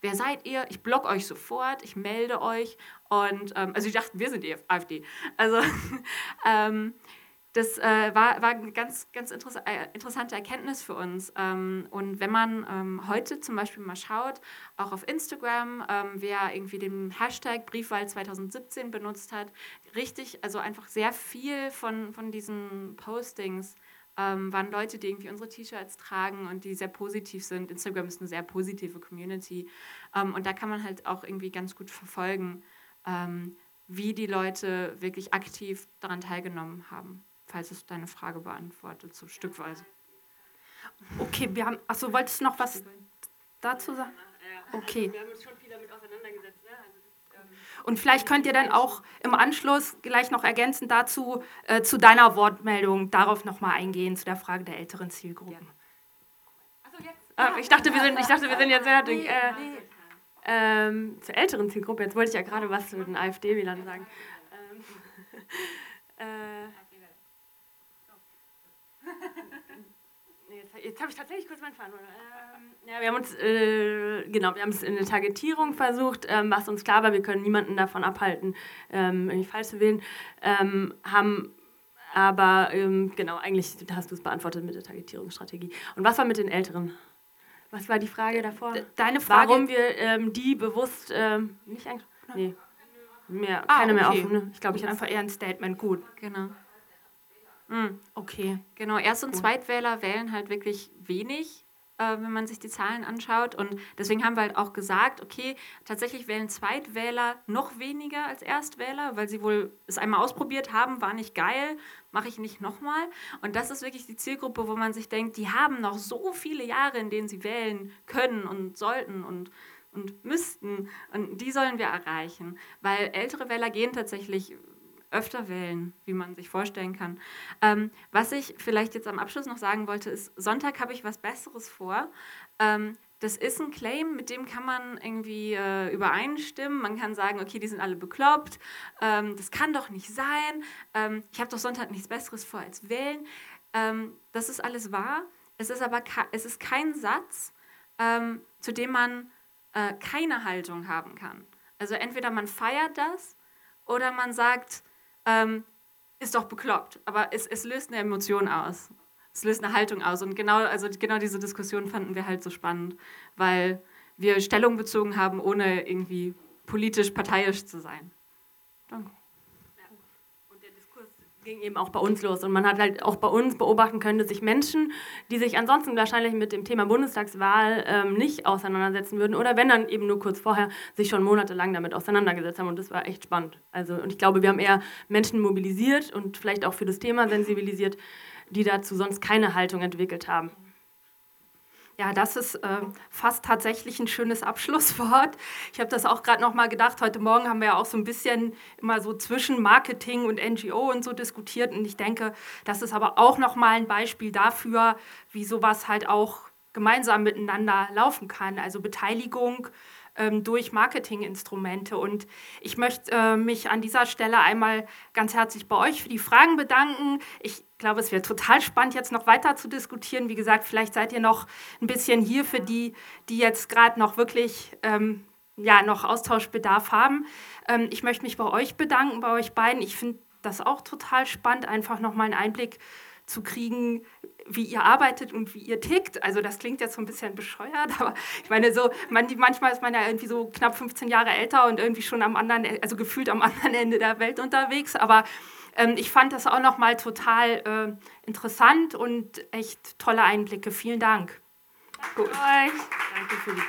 [SPEAKER 3] Wer seid ihr? Ich block euch sofort, ich melde euch. Und ähm, also ich dachte, wir sind die AfD. Also ähm, das äh, war, war eine ganz, ganz äh, interessante Erkenntnis für uns. Ähm, und wenn man ähm, heute zum Beispiel mal schaut, auch auf Instagram, ähm, wer irgendwie den Hashtag Briefwahl 2017 benutzt hat, richtig, also einfach sehr viel von, von diesen Postings ähm, waren Leute, die irgendwie unsere T-Shirts tragen und die sehr positiv sind. Instagram ist eine sehr positive Community. Ähm, und da kann man halt auch irgendwie ganz gut verfolgen, ähm, wie die Leute wirklich aktiv daran teilgenommen haben falls es deine Frage beantwortet, so stückweise.
[SPEAKER 1] Okay, wir haben. Achso, wolltest du noch was dazu sagen? Okay.
[SPEAKER 2] Wir haben uns schon viel damit auseinandergesetzt. Ne? Also
[SPEAKER 1] ähm, und vielleicht könnt ihr dann auch im Anschluss gleich noch ergänzend dazu äh, zu deiner Wortmeldung darauf nochmal eingehen, zu der Frage der älteren Zielgruppen. Ja.
[SPEAKER 2] Achso, jetzt. Ah, ich, dachte, wir sind, ich dachte, wir sind jetzt fertig. Äh, ähm, zur älteren Zielgruppe, jetzt wollte ich ja gerade was zu den AfD-Wählern sagen. Ähm, äh, jetzt, habe ich tatsächlich kurz meinen Faden. Ähm, ja, wir haben uns, äh, genau, wir haben es in der Targetierung versucht, ähm, was uns klar war, wir können niemanden davon abhalten, ähm, irgendwie falsch zu wählen, ähm, haben aber, ähm, genau, eigentlich hast du es beantwortet mit der Targetierungsstrategie. Und was war mit den Älteren? Was war die Frage davor?
[SPEAKER 1] Deine Frage.
[SPEAKER 2] Warum wir ähm, die bewusst nicht eigentlich. Nee. Mehr, ah, keine okay. mehr offen.
[SPEAKER 1] Ich glaube, ich einfach eher ein Statement. Gut.
[SPEAKER 3] Genau.
[SPEAKER 1] Mhm. Okay.
[SPEAKER 3] Genau, Erst- und Zweitwähler wählen halt wirklich wenig, äh, wenn man sich die Zahlen anschaut. Und deswegen haben wir halt auch gesagt, okay, tatsächlich wählen Zweitwähler noch weniger als Erstwähler, weil sie wohl es einmal ausprobiert haben, war nicht geil, mache ich nicht nochmal. Und das ist wirklich die Zielgruppe, wo man sich denkt, die haben noch so viele Jahre, in denen sie wählen können und sollten und und müssten. Und die sollen wir erreichen, weil ältere Wähler gehen tatsächlich öfter wählen, wie man sich vorstellen kann. Ähm, was ich vielleicht jetzt am Abschluss noch sagen wollte, ist, Sonntag habe ich was Besseres vor. Ähm, das ist ein Claim, mit dem kann man irgendwie äh, übereinstimmen. Man kann sagen, okay, die sind alle bekloppt. Ähm, das kann doch nicht sein. Ähm, ich habe doch Sonntag nichts Besseres vor als wählen. Ähm, das ist alles wahr. Es ist aber es ist kein Satz, ähm, zu dem man äh, keine Haltung haben kann. Also entweder man feiert das oder man sagt, ähm, ist doch bekloppt. Aber es, es löst eine Emotion aus. Es löst eine Haltung aus. Und genau, also genau diese Diskussion fanden wir halt so spannend, weil wir Stellung bezogen haben, ohne irgendwie politisch parteiisch zu sein. Danke
[SPEAKER 2] ging eben auch bei uns los. Und man hat halt auch bei uns beobachten können, dass sich Menschen, die sich ansonsten wahrscheinlich mit dem Thema Bundestagswahl ähm, nicht auseinandersetzen würden oder wenn dann eben nur kurz vorher sich schon monatelang damit auseinandergesetzt haben. Und das war echt spannend. Also, und ich glaube, wir haben eher Menschen mobilisiert und vielleicht auch für das Thema sensibilisiert, die dazu sonst keine Haltung entwickelt haben.
[SPEAKER 1] Ja, das ist äh, fast tatsächlich ein schönes Abschlusswort. Ich habe das auch gerade noch mal gedacht. Heute Morgen haben wir ja auch so ein bisschen immer so zwischen Marketing und NGO und so diskutiert. Und ich denke, das ist aber auch noch mal ein Beispiel dafür, wie sowas halt auch gemeinsam miteinander laufen kann. Also Beteiligung ähm, durch Marketinginstrumente. Und ich möchte äh, mich an dieser Stelle einmal ganz herzlich bei euch für die Fragen bedanken. Ich glaube, es wäre total spannend, jetzt noch weiter zu diskutieren. Wie gesagt, vielleicht seid ihr noch ein bisschen hier für die, die jetzt gerade noch wirklich ähm, ja, noch Austauschbedarf haben. Ähm, ich möchte mich bei euch bedanken, bei euch beiden. Ich finde das auch total spannend, einfach nochmal einen Einblick zu kriegen, wie ihr arbeitet und wie ihr tickt. Also das klingt jetzt so ein bisschen bescheuert, aber ich meine so, man, manchmal ist man ja irgendwie so knapp 15 Jahre älter und irgendwie schon am anderen, also gefühlt am anderen Ende der Welt unterwegs. Aber ähm, ich fand das auch nochmal total äh, interessant und echt tolle Einblicke. Vielen Dank.
[SPEAKER 2] Danke Gut. euch. Danke für die